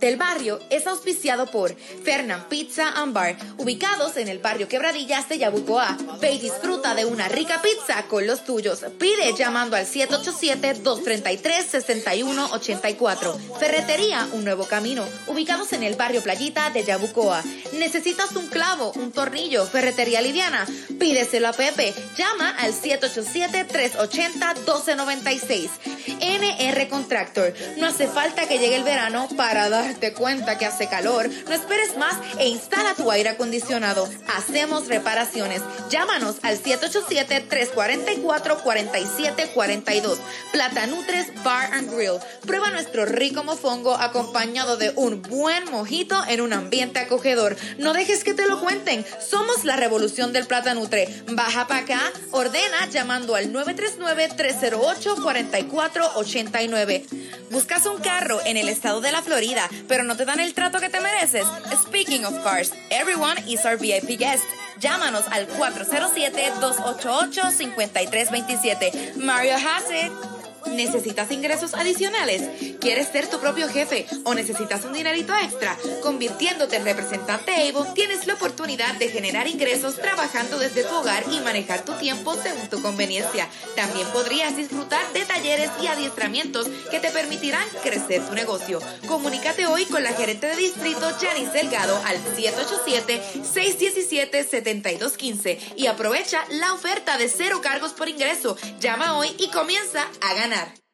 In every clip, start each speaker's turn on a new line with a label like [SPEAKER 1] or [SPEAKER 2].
[SPEAKER 1] del barrio es auspiciado por Fernand Pizza and Bar, ubicados en el barrio Quebradillas de Yabucoa. Ve y disfruta de una rica pizza con los tuyos. Pide llamando al 787-233-6184. Ferretería Un Nuevo Camino, ubicados en el barrio Playita de Yabucoa. ¿Necesitas un clavo, un tornillo, ferretería liviana? Pídeselo a Pepe. Llama al 787-380-1296. NR Contractor. No hace falta que llegue el verano para darte cuenta que hace calor. No esperes más e instala tu aire acondicionado. Hacemos reparaciones. Llámanos al 787-344-4742. Plata Nutres Bar and Grill. Prueba nuestro rico mofongo acompañado de un buen mojito en un ambiente acogedor. No dejes que te lo cuenten. Somos la revolución del Plata Nutre. Baja para acá, ordena llamando al 939-308-4489. Buscas un carro en el estado de la Florida, pero no te dan el trato que te mereces. Speaking of cars, everyone is our VIP guest. Llámanos al 407-288-5327. Mario Hassett. ¿Necesitas ingresos adicionales? ¿Quieres ser tu propio jefe o necesitas un dinerito extra? Convirtiéndote en representante Avon, tienes la oportunidad de generar ingresos trabajando desde tu hogar y manejar tu tiempo según tu conveniencia. También podrías disfrutar de talleres y adiestramientos que te permitirán crecer tu negocio. Comunícate hoy con la gerente de distrito Janice Delgado al 787-617-7215 y aprovecha la oferta de cero cargos por ingreso. Llama hoy y comienza a ganar.
[SPEAKER 2] ¿Cómo?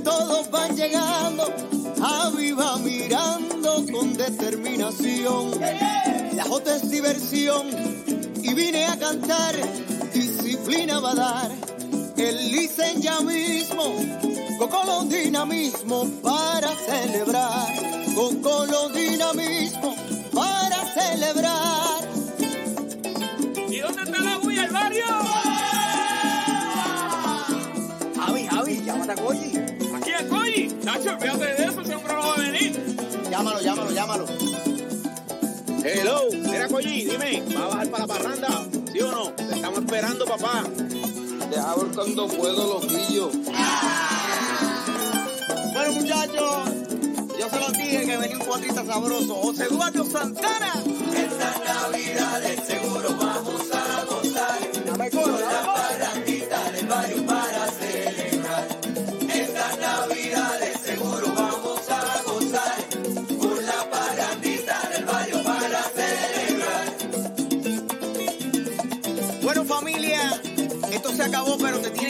[SPEAKER 2] Que todos van llegando. Javi va mirando con determinación. La jota es diversión y vine a cantar. Disciplina va a dar. El licen ya mismo, con dinamismo para celebrar. Con dinamismo para celebrar.
[SPEAKER 3] ¿Y dónde está la bulla, el barrio?
[SPEAKER 2] Javi, Javi, llámate a Goyi.
[SPEAKER 3] Es. Nacho, olvídate de eso, ese hombre no va a venir.
[SPEAKER 2] Llámalo, llámalo, llámalo.
[SPEAKER 4] Hello, mira Coyi, dime, ¿va a bajar para la parranda? ¿Sí o no? Te estamos esperando, papá.
[SPEAKER 5] Deja ver cuando puedo, loquillo.
[SPEAKER 2] Bueno, muchachos, yo se los dije que venía un cuatrita sabroso. José Eduardo Santana. Esta Navidad de seguro vamos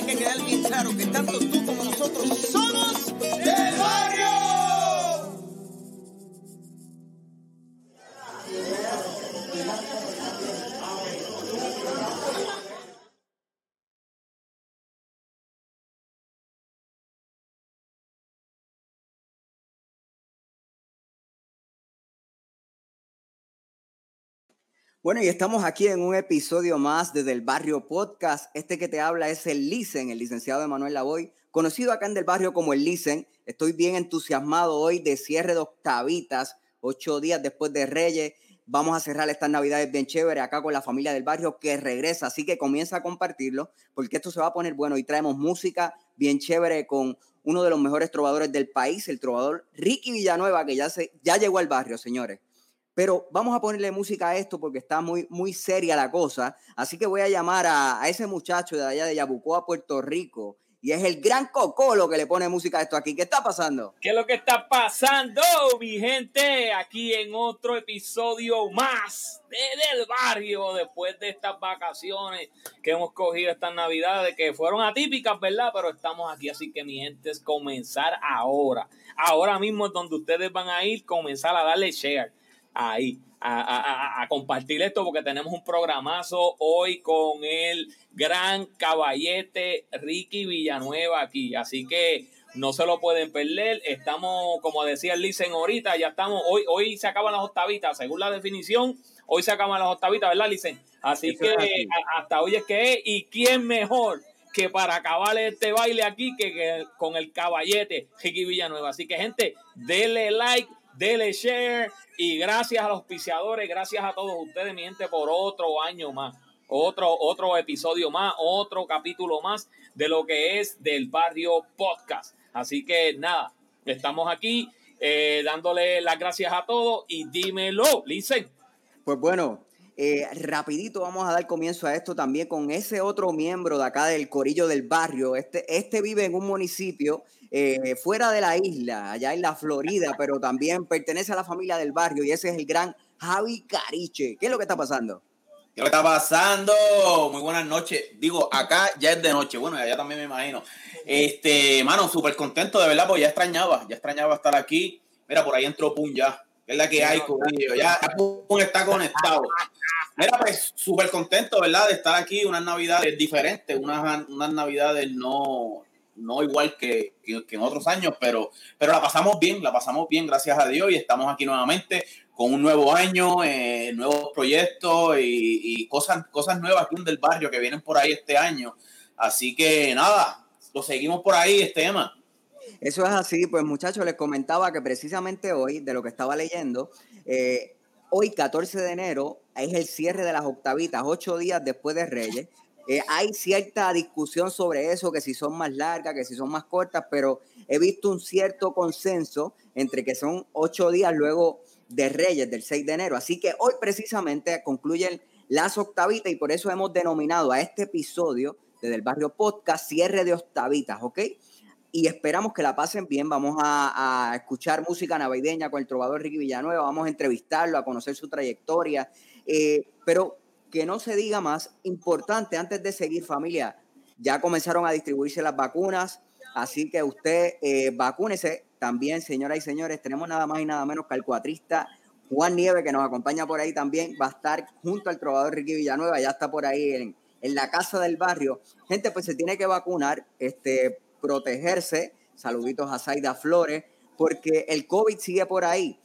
[SPEAKER 2] tiene que quedar bien claro que tanto tú como nosotros somos del barrio.
[SPEAKER 6] Bueno, y estamos aquí en un episodio más de Del Barrio Podcast. Este que te habla es el Licen, el licenciado Emanuel Lavoy, conocido acá en Del Barrio como el Licen. Estoy bien entusiasmado hoy de cierre de octavitas, ocho días después de Reyes. Vamos a cerrar estas navidades bien chévere acá con la familia del barrio que regresa. Así que comienza a compartirlo porque esto se va a poner bueno. Y traemos música bien chévere con uno de los mejores trovadores del país, el trovador Ricky Villanueva, que ya, se, ya llegó al barrio, señores. Pero vamos a ponerle música a esto porque está muy, muy seria la cosa. Así que voy a llamar a, ese muchacho de allá de Yabucoa, Puerto Rico, y es el gran Cocolo que le pone música a esto aquí. ¿Qué está pasando?
[SPEAKER 3] ¿Qué es lo que está pasando, mi gente? Aquí en otro episodio más de del barrio después de estas vacaciones que hemos cogido estas navidades que fueron atípicas, ¿verdad? Pero estamos aquí, así que mi gente es comenzar ahora. Ahora mismo es donde ustedes van a ir, comenzar a darle share ahí a, compartir esto porque tenemos un programazo hoy con el gran caballete Ricky Villanueva aquí. Así que no se lo pueden perder. Estamos, como decía el Licen ahorita, ya estamos, hoy, hoy se acaban las octavitas, según la definición, hoy se acaban las octavitas, ¿verdad, Licen? Así que hasta hoy es que es, y quién mejor que para acabar este baile aquí que, que con el caballete Ricky Villanueva. Así que gente, denle like, denle share y gracias a los auspiciadores, gracias a todos ustedes, mi gente, por otro año más, otro, otro episodio más, otro capítulo más de lo que es del barrio podcast. Así que nada, estamos aquí eh, dándole las gracias a todos y dímelo, Listen.
[SPEAKER 6] Pues bueno, eh, rapidito vamos a dar comienzo a esto también con ese otro miembro de acá del Corillo del Barrio. Este, este vive en un municipio eh, fuera de la isla, allá en la Florida, pero también pertenece a la familia del barrio y ese es el gran Javi Cariche. ¿Qué es lo que está pasando?
[SPEAKER 4] ¿Qué está pasando? Muy buenas noches. Digo, acá ya es de noche. Bueno, allá también me imagino. Este, mano, súper contento, de verdad, porque ya extrañaba, ya extrañaba estar aquí. Mira, por ahí entró Pun ya. es la que hay, Corillo. Ya Pun está conectado. Mira, pues súper contento, ¿verdad? De estar aquí, unas navidades diferentes, unas, unas navidades no, no igual que, en otros años, pero, pero la pasamos bien, la pasamos bien, gracias a Dios, y estamos aquí nuevamente con un nuevo año, eh, nuevos proyectos y, cosas, cosas nuevas aquí del barrio que vienen por ahí este año. Así que nada, lo seguimos por ahí, este tema.
[SPEAKER 6] Eso es así, pues muchachos, les comentaba que precisamente hoy, de lo que estaba leyendo, eh, hoy 14 de enero es el cierre de las octavitas, ocho días después de Reyes. Eh, hay cierta discusión sobre eso, que si son más largas, que si son más cortas, pero he visto un cierto consenso entre que son ocho días luego de Reyes, del 6 de enero. Así que hoy precisamente concluyen las octavitas y por eso hemos denominado a este episodio desde el barrio podcast cierre de octavitas, ¿ok? Y esperamos que la pasen bien. Vamos a, escuchar música navideña con el trovador Ricky Villanueva, vamos a entrevistarlo, a conocer su trayectoria. Eh, pero que no se diga más, importante antes de seguir familia, ya comenzaron a distribuirse las vacunas, así que usted eh, vacúnese también, señoras y señores, tenemos nada más y nada menos que al cuatrista Juan Nieve, que nos acompaña por ahí también, va a estar junto al trovador Ricky Villanueva, ya está por ahí en, la casa del barrio. Gente, pues se tiene que vacunar, este, protegerse, saluditos a Zaida Flores, porque el COVID sigue por ahí.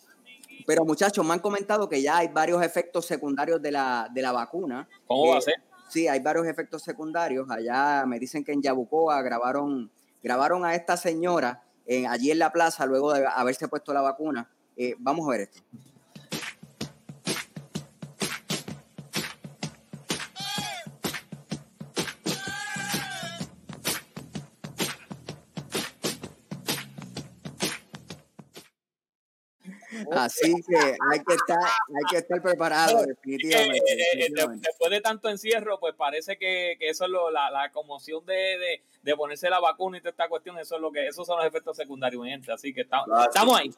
[SPEAKER 6] Pero muchachos, me han comentado que ya hay varios efectos secundarios de la, de la vacuna.
[SPEAKER 3] ¿Cómo va a ser?
[SPEAKER 6] Sí, hay varios efectos secundarios. Allá me dicen que en Yabucoa grabaron, grabaron a esta señora en, allí en la plaza luego de haberse puesto la vacuna. Eh, vamos a ver esto. Así que hay que estar, hay que estar preparado, definitivamente.
[SPEAKER 3] Eh, eh, después de tanto encierro, pues parece que, eso es lo, la, la, conmoción de, de, ponerse la vacuna y toda esta cuestión, eso es lo que, esos son los efectos secundarios, gente. Así que estamos, estamos ahí.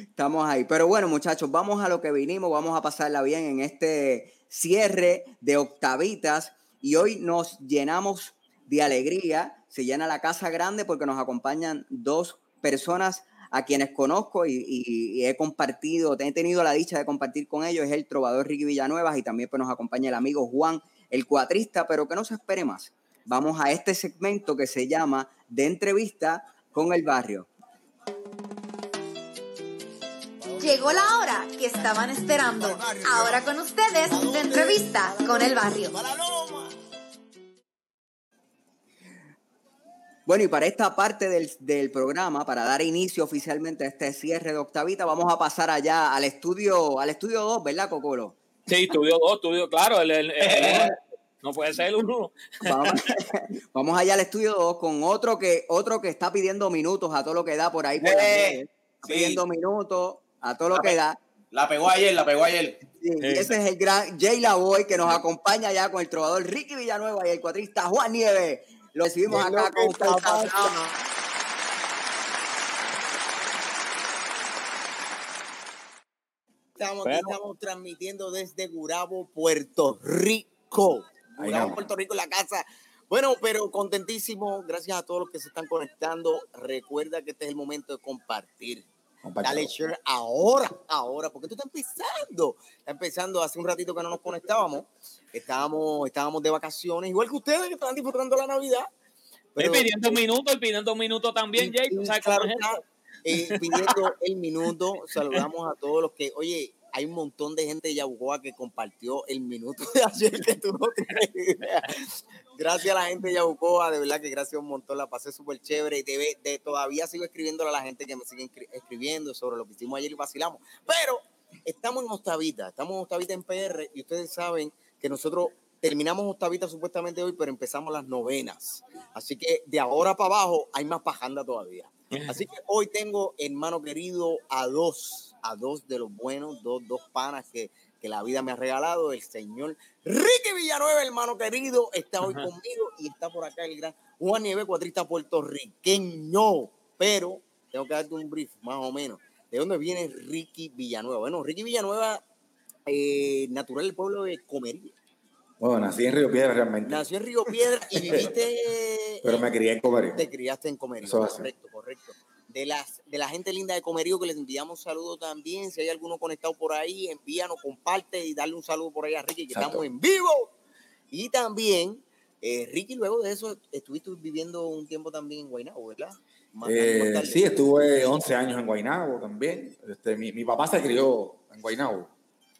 [SPEAKER 6] Estamos ahí. Pero bueno, muchachos, vamos a lo que vinimos, vamos a pasarla bien en este cierre de octavitas. Y hoy nos llenamos de alegría. Se llena la casa grande porque nos acompañan dos personas a quienes conozco y, he compartido, he tenido la dicha de compartir con ellos, es el trovador Ricky Villanueva y también pues, nos acompaña el amigo Juan, el cuatrista, pero que no se espere más. Vamos a este segmento que se llama De entrevista con el barrio.
[SPEAKER 1] Llegó la hora que estaban esperando. Ahora con ustedes, de entrevista con el barrio.
[SPEAKER 6] Bueno, y para esta parte del, programa, para dar inicio oficialmente a este cierre de Octavita, vamos a pasar allá al estudio, al estudio 2, ¿verdad, Cocolo?
[SPEAKER 3] Sí, estudio 2, estudio, claro, no puede ser el uno.
[SPEAKER 6] Vamos, allá al estudio 2 con otro que, otro que está pidiendo minutos a todo lo que da por ahí. Por
[SPEAKER 4] eh,
[SPEAKER 6] Pidiendo minutos a todo lo que da.
[SPEAKER 4] La pegó ayer, la pegó ayer.
[SPEAKER 6] Y ese es el gran Jay Lavoy que nos acompaña ya con el trovador Ricky Villanueva y el cuatrista Juan Nieves. Lo recibimos
[SPEAKER 2] ¿Qué es
[SPEAKER 6] acá
[SPEAKER 2] lo
[SPEAKER 6] con usted.
[SPEAKER 2] Estamos,
[SPEAKER 3] Bueno.
[SPEAKER 2] estamos transmitiendo desde Gurabo, Puerto Rico. Gurabo. Puerto Rico, la casa. Bueno, pero contentísimo. Gracias a todos los que se están conectando. Recuerda que este es el momento de compartir. Dale share ahora, ahora, porque tú estás empezando. Está empezando hace un ratito que no nos conectábamos. Estábamos, estábamos de vacaciones, igual que ustedes que estaban disfrutando la Navidad.
[SPEAKER 3] Pero, pidiendo un minuto, y pidiendo un minuto también, Jay. ¿Tú sabes
[SPEAKER 2] claro
[SPEAKER 3] cómo es
[SPEAKER 2] está,
[SPEAKER 3] esto?
[SPEAKER 2] eh, pidiendo el minuto, saludamos a todos los que, oye, hay un montón de gente de Yabucoa que compartió el minuto de ayer que tú no tienes idea. Gracias a la gente de Yabucoa, de verdad que gracias un montón, la pasé súper chévere y de, de- todavía sigo escribiéndole a la gente que me sigue escri- escribiendo sobre lo que hicimos ayer y vacilamos. Pero estamos en Ostavita, estamos en Ostavita en PR y ustedes saben que nosotros terminamos Ostavita supuestamente hoy, pero empezamos las novenas. Así que de ahora para abajo hay más pajanda todavía. Así que hoy tengo, hermano querido, a dos, a dos de los buenos, dos, dos panas que, que la vida me ha regalado. El señor Ricky Villanueva, hermano querido, está hoy
[SPEAKER 3] Ajá.
[SPEAKER 2] conmigo y está por acá el gran Juan Nieves, cuatrista puertorriqueño. Pero tengo que darte un brief, más o menos. ¿De dónde viene Ricky Villanueva? Bueno, Ricky Villanueva, eh, natural del pueblo de Comerío.
[SPEAKER 7] Bueno, nací en Río Piedra realmente.
[SPEAKER 2] Nació en Río Piedra y viviste.
[SPEAKER 7] Pero me crié en Comerío.
[SPEAKER 2] Te criaste en.
[SPEAKER 7] Eso así.
[SPEAKER 2] correcto, correcto. De, las, de la gente linda de Comerío que les enviamos saludos también. Si hay alguno conectado por ahí, envíanos, comparte y darle un saludo por ahí a Ricky, que
[SPEAKER 7] Exacto.
[SPEAKER 2] estamos en vivo. Y también, eh, Ricky, luego de eso, estuviste viviendo un tiempo también en Guaynabo, ¿verdad? Más-
[SPEAKER 7] Eh,
[SPEAKER 2] más
[SPEAKER 7] sí, estuve 11 años en Guaynabo también. Este, mi, mi papá se crió en Guaynabo.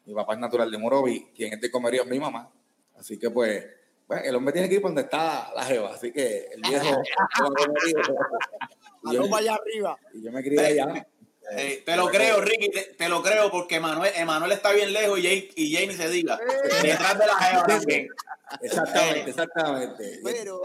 [SPEAKER 7] Mi papá es natural de Morovi, quien es de Comerío es mi mamá. Así que pues, bueno, el hombre tiene que ir por donde está la jeva. Así que el viejo... y, yo,
[SPEAKER 2] allá arriba.
[SPEAKER 7] y yo me crié allá.
[SPEAKER 4] Eh, te lo creo, Ricky, te, te lo creo porque Emanuel, Emanuel está bien lejos y Jay, y Jay ni se diga. Detrás de la jeva también.
[SPEAKER 7] Exactamente, exactamente.
[SPEAKER 2] Pero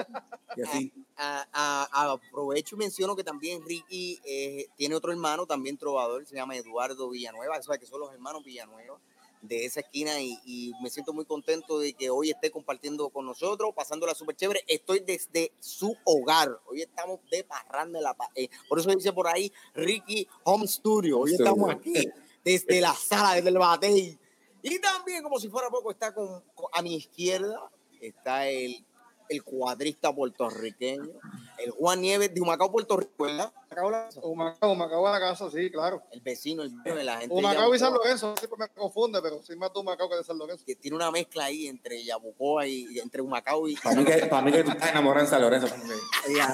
[SPEAKER 7] Y así.
[SPEAKER 2] a- a- a- aprovecho y menciono que también Ricky eh, tiene otro hermano, también trovador, se llama Eduardo Villanueva, eso es que son los hermanos Villanueva de esa esquina y, y me siento muy contento de que hoy esté compartiendo con nosotros, pasándola súper chévere. Estoy desde su hogar, hoy estamos de parranda en la eh, por eso dice por ahí Ricky Home Studio, hoy estamos aquí desde la sala, desde el batey. Y también, como si fuera poco, está con, con- a mi izquierda, está el, el cuadrista puertorriqueño, el Juan Nieves de Humacao, Puerto Rico, ¿verdad?
[SPEAKER 8] Humacao, Humacao a la casa, sí, claro.
[SPEAKER 2] El vecino, el vecino de la gente.
[SPEAKER 8] Humacao y San Lorenzo, siempre me confunde, pero sí más de Humacao que de San Lorenzo.
[SPEAKER 2] Que tiene una mezcla ahí entre Yabucoa y, entre Humacao y.
[SPEAKER 7] Para mí, que, para mí que tú estás enamorado en San Lorenzo.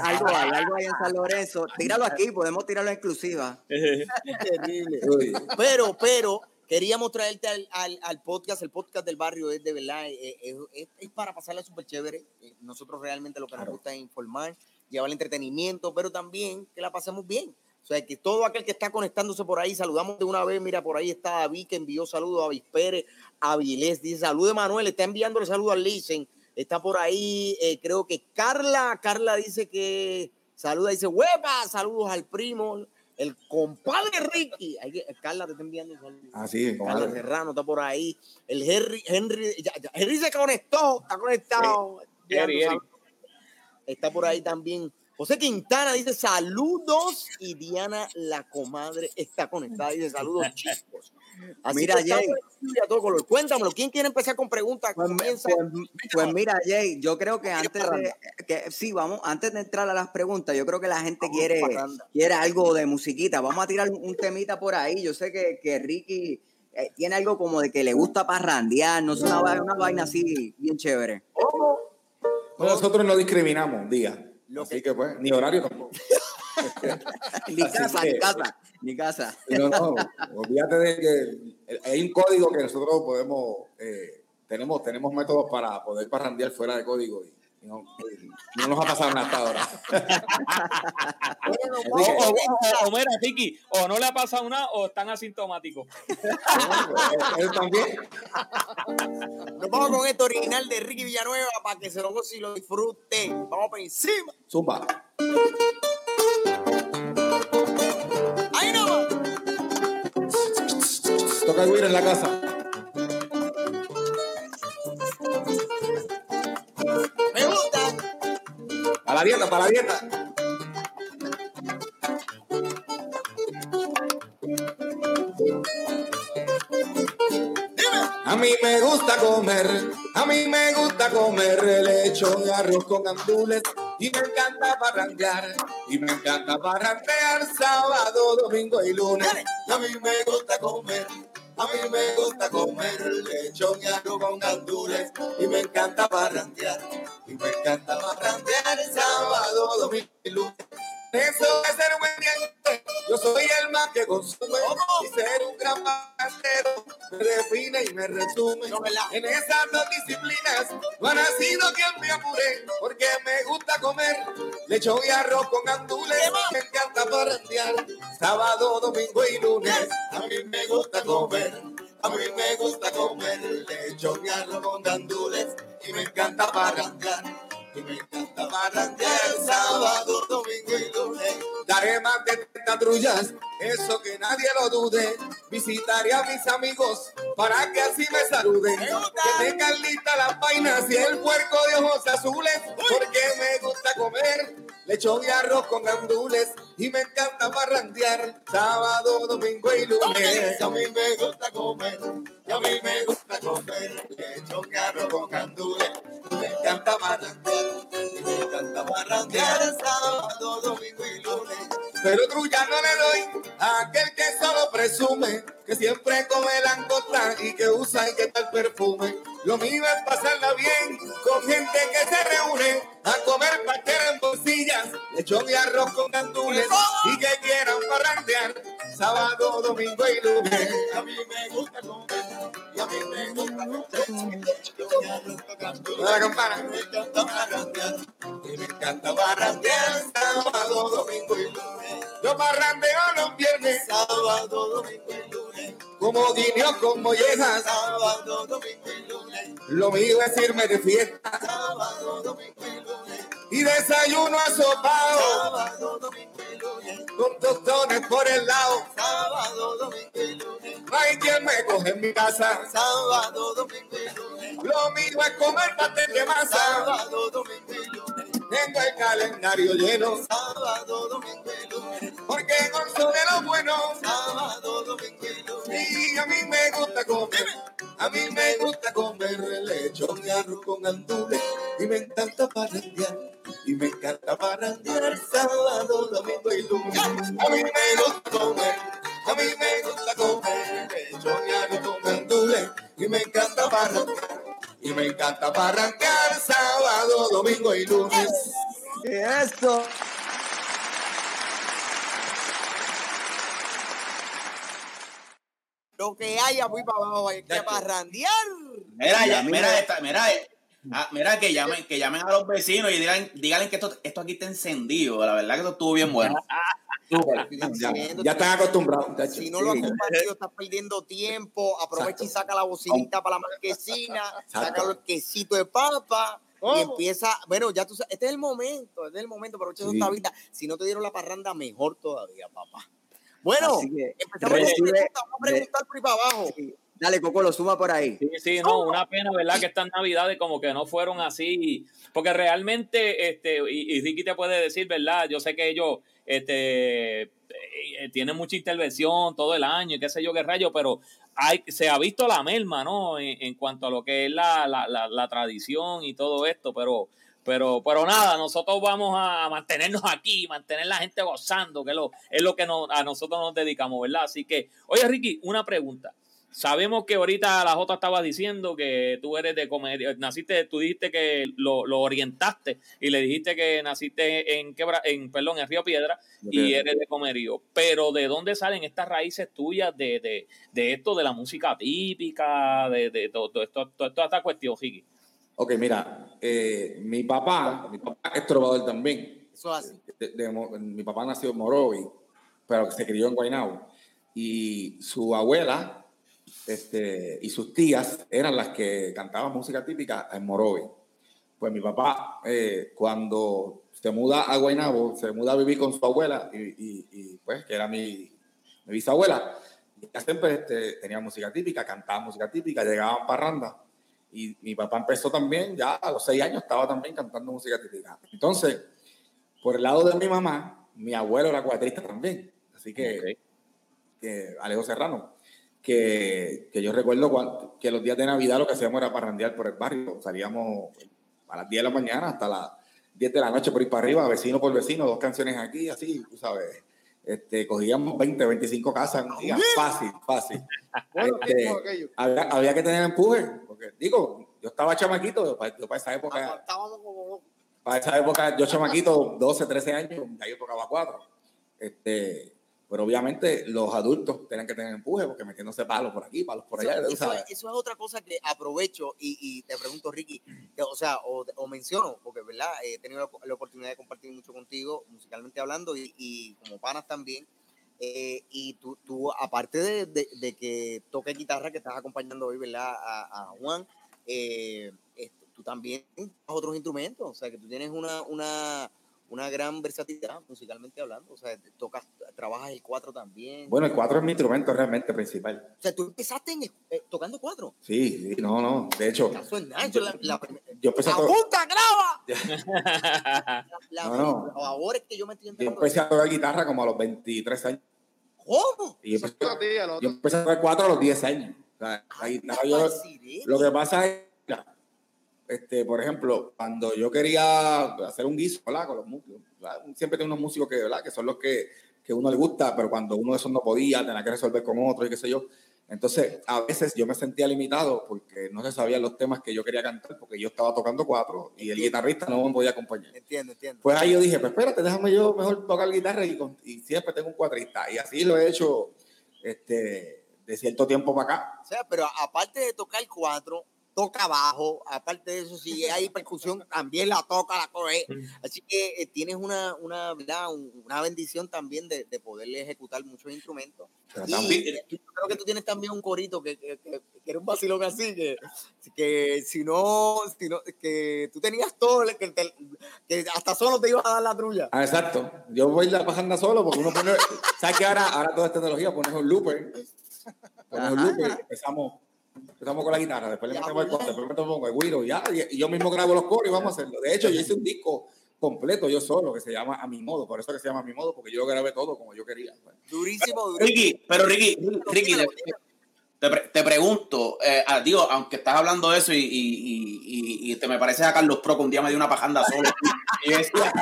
[SPEAKER 6] algo hay, algo hay en San Lorenzo. Tíralo aquí, podemos tirarlo en exclusiva.
[SPEAKER 2] terrible. Pero, pero, queríamos traerte al, al, al podcast. El podcast del barrio es de verdad, eh, eh, es, es para pasarla súper chévere. Eh, Nosotros realmente lo que nos
[SPEAKER 7] Claro.
[SPEAKER 2] gusta es informar, llevar el entretenimiento, pero también que la pasemos bien. O sea, que todo aquel que está conectándose por ahí, saludamos de una vez. Mira, por ahí está David que envió saludos a Pérez, a Vilés, dice saludos de Manuel, está enviándole saludos al Licen. Está por ahí, eh, creo que Carla, Carla dice que saluda, dice, huepa, saludos al primo, el compadre Ricky. Hay que- Carla te está enviando saludos.
[SPEAKER 7] así,
[SPEAKER 2] Carla
[SPEAKER 7] comadre.
[SPEAKER 2] Serrano está por ahí. El Henry, Henry, ya- ya- Henry se conectó, está conectado. saludos. Está por ahí también. José Quintana dice saludos y Diana la comadre está conectada dice saludos chicos. Así
[SPEAKER 6] Mira,
[SPEAKER 2] que
[SPEAKER 6] Jay.
[SPEAKER 2] en a todo color. Cuéntamelo, ¿quién quiere empezar con preguntas?
[SPEAKER 6] Pues,
[SPEAKER 2] Comienza.
[SPEAKER 6] pues- pues mira, Jay, yo creo que antes de que sí, vamos, antes de entrar a las preguntas, yo creo que la gente
[SPEAKER 2] Vamos
[SPEAKER 6] quiere, quiere algo de musiquita. Vamos a tirar un, temita por ahí. Yo sé que, que Ricky eh, tiene algo como de que le gusta parrandear, no es una, va- una vaina así bien chévere.
[SPEAKER 7] Nosotros no discriminamos día.
[SPEAKER 2] Lo
[SPEAKER 7] así
[SPEAKER 2] que
[SPEAKER 7] pues, ni horario tampoco.
[SPEAKER 6] Ni
[SPEAKER 7] Así
[SPEAKER 6] casa,
[SPEAKER 7] que-
[SPEAKER 6] ni casa, ni casa.
[SPEAKER 7] No, no, olvídate de que hay un código que nosotros podemos, eh, tenemos, tenemos métodos para poder parrandear fuera de código y, no, no nos ha pasado nada hasta ahora.
[SPEAKER 2] Bueno,
[SPEAKER 3] O, o, o- o mira, Ricky, o no le ha pasado nada o están asintomáticos.
[SPEAKER 7] Él también.
[SPEAKER 2] Nos vamos con esto original de Ricky Villanueva para que se lo gocen y lo disfruten. Vamos por encima.
[SPEAKER 7] Zumba. Toca el en la casa.
[SPEAKER 2] Me gusta.
[SPEAKER 7] Para la dieta, para la dieta. A mí me gusta comer, a mí me gusta comer lechón y arroz con gandules y me encanta barranquear, y me encanta barranquear sábado, domingo y lunes. A mí me gusta comer, a mí me gusta comer lechón y arroz con gandules y me encanta barranquear, y me encanta barranquear sábado, domingo y lunes. Eso es ser un buen. Yo soy el más que consume. Y ser un gran barrandero me define y me resume. En esas dos disciplinas no ha nacido quien me apure. Porque me gusta comer lechón y arroz con gandules. Me encanta parrandear sábado, domingo y lunes. A mí me gusta comer. A mí me gusta comer lechón y arroz con gandules. Y me encanta parrandear. Y me encanta barranquear sábado, domingo y lunes. Daré más de 30 trullas, eso que nadie lo dude. Visitaré a mis amigos para que así me saluden. Que tengan listas las vainas y el puerco de ojos azules. Porque me gusta comer lechón y arroz con gandules. Y me encanta barrandear sábado, domingo y lunes. A mí me gusta comer, y a mí me gusta comer lechón y arroz con gandules. Y me encanta barrandear, y me encanta barrandear sábado, domingo y lunes. Pero trulla no le doy a aquel que solo presume que siempre come langosta y que usa y que tal perfume. Lo mío es pasarla bien con gente que se reúne a comer pastel en bolsillas, lechón y arroz con gandules y que quieran parrandear sábado, domingo y lunes. A mí me gusta comer y a mí me gusta comer. La campana. Me encanta parrandear y me encanta parrandear sábado, domingo y lunes. Yo parrandeo los viernes, sábado, domingo y lunes. Como guineo con mollejas, sábado, domingo y lunes. Lo mío es irme de fiesta, sábado, domingo y lunes. Y desayuno asopado. Con tostones por el lado, sábado, domingo y lunes. No hay quien me coge en mi casa, sábado, domingo y lunes. Lo mío es comer pastel de masa, sábado, domingo y lunes. Tengo el calendario lleno, sábado, domingo y lunes. Porque gozo de lo bueno, sábado, domingo y lunes. Y a mí me gusta comer, a mí me gusta comer lechón y arroz con gandules. Y me encanta parrandear, parrandear sábado, domingo y lunes. A mí me gusta comer, a mí me gusta comer arroz con gandules. Y me encanta parrandear, y me encanta parrandear sábado, domingo y lunes.
[SPEAKER 6] Eso.
[SPEAKER 2] Lo que haya, voy para abajo, hay que parrandear.
[SPEAKER 4] Mira, ya, mira, esta, mira, ah, mira que llamen, que llamen a los vecinos y digan, díganle que esto, esto aquí está encendido. La verdad que esto estuvo bien bueno.
[SPEAKER 7] Ya, ya están acostumbrados. muchachos.
[SPEAKER 2] Si no lo has compartido, estás perdiendo tiempo. Aprovecha y saca la bocinita para la marquesina, saca el quesito de papa. Y
[SPEAKER 8] ¿Cómo?
[SPEAKER 2] empieza, bueno, ya tú sabes, este es el momento, este es el momento, aprovecha
[SPEAKER 7] Sí.
[SPEAKER 2] esta vida. Si no te dieron la parranda, mejor todavía, papá. Bueno, empezamos con preguntas, vamos a preguntar por ahí para abajo.
[SPEAKER 6] Sí. Dale, Coco, lo suma por ahí.
[SPEAKER 3] Sí, sí, no, una pena, ¿verdad? Que estas navidades como que no fueron así, porque realmente, este, y, y Ricky te puede decir, ¿verdad? Yo sé que ellos, este, eh, eh, tienen mucha intervención todo el año y qué sé yo qué rayo, pero hay, se ha visto la merma, ¿no? En, en cuanto a lo que es la, la, la, la tradición y todo esto, pero, pero, pero nada, nosotros vamos a mantenernos aquí, mantener la gente gozando, que es lo, es lo que nos- a nosotros nos dedicamos, ¿verdad? Así que, oye, Ricky, una pregunta. Sabemos que ahorita la Jota estaba diciendo que tú eres de comedia, naciste, tú dijiste que lo, lo orientaste y le dijiste que naciste en quebra, en perdón, en Río Piedra y eres de comerío. Pero ¿de dónde salen estas raíces tuyas de, de, de esto, de la música típica, de, de todo, todo esto, todo- toda esta cuestión, Ricky?
[SPEAKER 7] Ok, mira, eh, mi papá, mi papá es trovador también.
[SPEAKER 2] Eso es así.
[SPEAKER 7] De- de Mo- mi papá nació en Morovi, pero se crió en Guaynabo. Y su abuela este, y sus tías eran las que cantaban música típica en Morovi. Pues mi papá, eh, cuando se muda a Guaynabo, se muda a vivir con su abuela, y, y- y, pues, que era mi, mi bisabuela, ella siempre este, tenía música típica, cantaba música típica, llegaban parrandas. Y mi papá empezó también, ya a los seis años estaba también cantando música típica. Entonces, Por el lado de mi mamá, mi abuelo era cuatrista también. Así que,
[SPEAKER 3] Ok.
[SPEAKER 7] que Alejo Serrano, que, que yo recuerdo cuan- que los días de Navidad lo que hacíamos era parrandear por el barrio. Salíamos a las 10 de la mañana hasta las 10 de la noche por ir para arriba, vecino por vecino, dos canciones aquí, así, tú sabes. Este, cogíamos 20, 25 casas en un día, fácil, fácil.
[SPEAKER 8] Bueno,
[SPEAKER 7] Este, había, había que tener empuje, porque digo, yo estaba chamaquito, para, yo para esa época,
[SPEAKER 2] como
[SPEAKER 7] para esa época, yo chamaquito, 12, 13 años, ahí yo tocaba cuatro. Este, pero obviamente los adultos tienen que tener empuje, porque metiéndose palos por aquí, palos por allá,
[SPEAKER 2] eso, eso es, eso es otra cosa que aprovecho y, y te pregunto, Ricky, que, o sea, o, o menciono, porque verdad, he tenido la, la oportunidad de compartir mucho contigo, musicalmente hablando, y, y como panas también. Eh, y tú, tú aparte de, de- de que toques guitarra, que estás acompañando hoy, ¿verdad? A, a Juan, eh, tú también otros instrumentos, o sea, que tú tienes una, una, una gran versatilidad musicalmente hablando, o sea, tocas, trabajas el cuatro también.
[SPEAKER 7] Bueno, el cuatro es mi instrumento realmente principal.
[SPEAKER 2] O sea, tú empezaste en eh, tocando cuatro.
[SPEAKER 7] Sí, sí, no, no. De hecho,
[SPEAKER 2] Caso Nacho, la, la,
[SPEAKER 7] yo empecé
[SPEAKER 2] ¡Apunta, graba! La,
[SPEAKER 7] No, no.
[SPEAKER 2] Los favores que yo me estoy
[SPEAKER 7] yo
[SPEAKER 2] enterando.
[SPEAKER 7] empecé a tocar guitarra como a los 23 años.
[SPEAKER 2] ¿Cómo?
[SPEAKER 7] Y yo empecé, yo empecé a tocar cuatro a los 10 años. O sea, la guitarra yo, Lo que pasa es, este, por ejemplo, cuando yo quería hacer un guiso, ¿verdad? Con los músicos, ¿verdad? siempre tengo unos músicos que, ¿verdad? Que son los que, que uno le gusta, pero cuando uno de esos no podía, tenía que resolver con otro y qué sé yo. Entonces, a veces yo me sentía limitado porque no se sabían los temas que yo quería cantar, porque yo estaba tocando cuatro y el guitarrista no me podía acompañar.
[SPEAKER 2] Entiendo, entiendo.
[SPEAKER 7] Pues ahí yo dije, pues espérate, déjame yo mejor tocar guitarra y, con- y siempre tengo un cuatrista. Y así lo he hecho este, de cierto tiempo para acá.
[SPEAKER 2] O sea, pero aparte de tocar cuatro, toca bajo. Aparte de eso, si hay percusión, también la toca, la coge. Así que eh, tienes una, una, una bendición también de, de poderle ejecutar muchos instrumentos. Y eh, yo creo que tú tienes también un corito que, que, que, que era un vacilón así, que, que si no, si no, que tú tenías todo, que, te- que hasta solo te ibas a dar la trulla.
[SPEAKER 7] Ah, exacto. Yo voy la bajando solo porque uno pone. ¿Sabes que ahora, ahora toda esta tecnología pones un looper? Pones un looper, empezamos, empezamos con la guitarra, después le metemos el corte, después le metemos el guiro y ya. Y, y yo mismo grabo los coros y vamos a hacerlo. De hecho, yo hice un disco completo yo solo que se llama A mi modo, por eso que se llama A mi modo, porque yo grabé todo como yo quería. pues.
[SPEAKER 2] Durísimo, durísimo.
[SPEAKER 4] Ricky, pero Ricky, Ricky, te, te pre- te pregunto, eh, ah, digo, aunque estás hablando de eso y, y, y, y- y te me pareces a Carlos Pro que un día me dio una pajanda solo. y decía,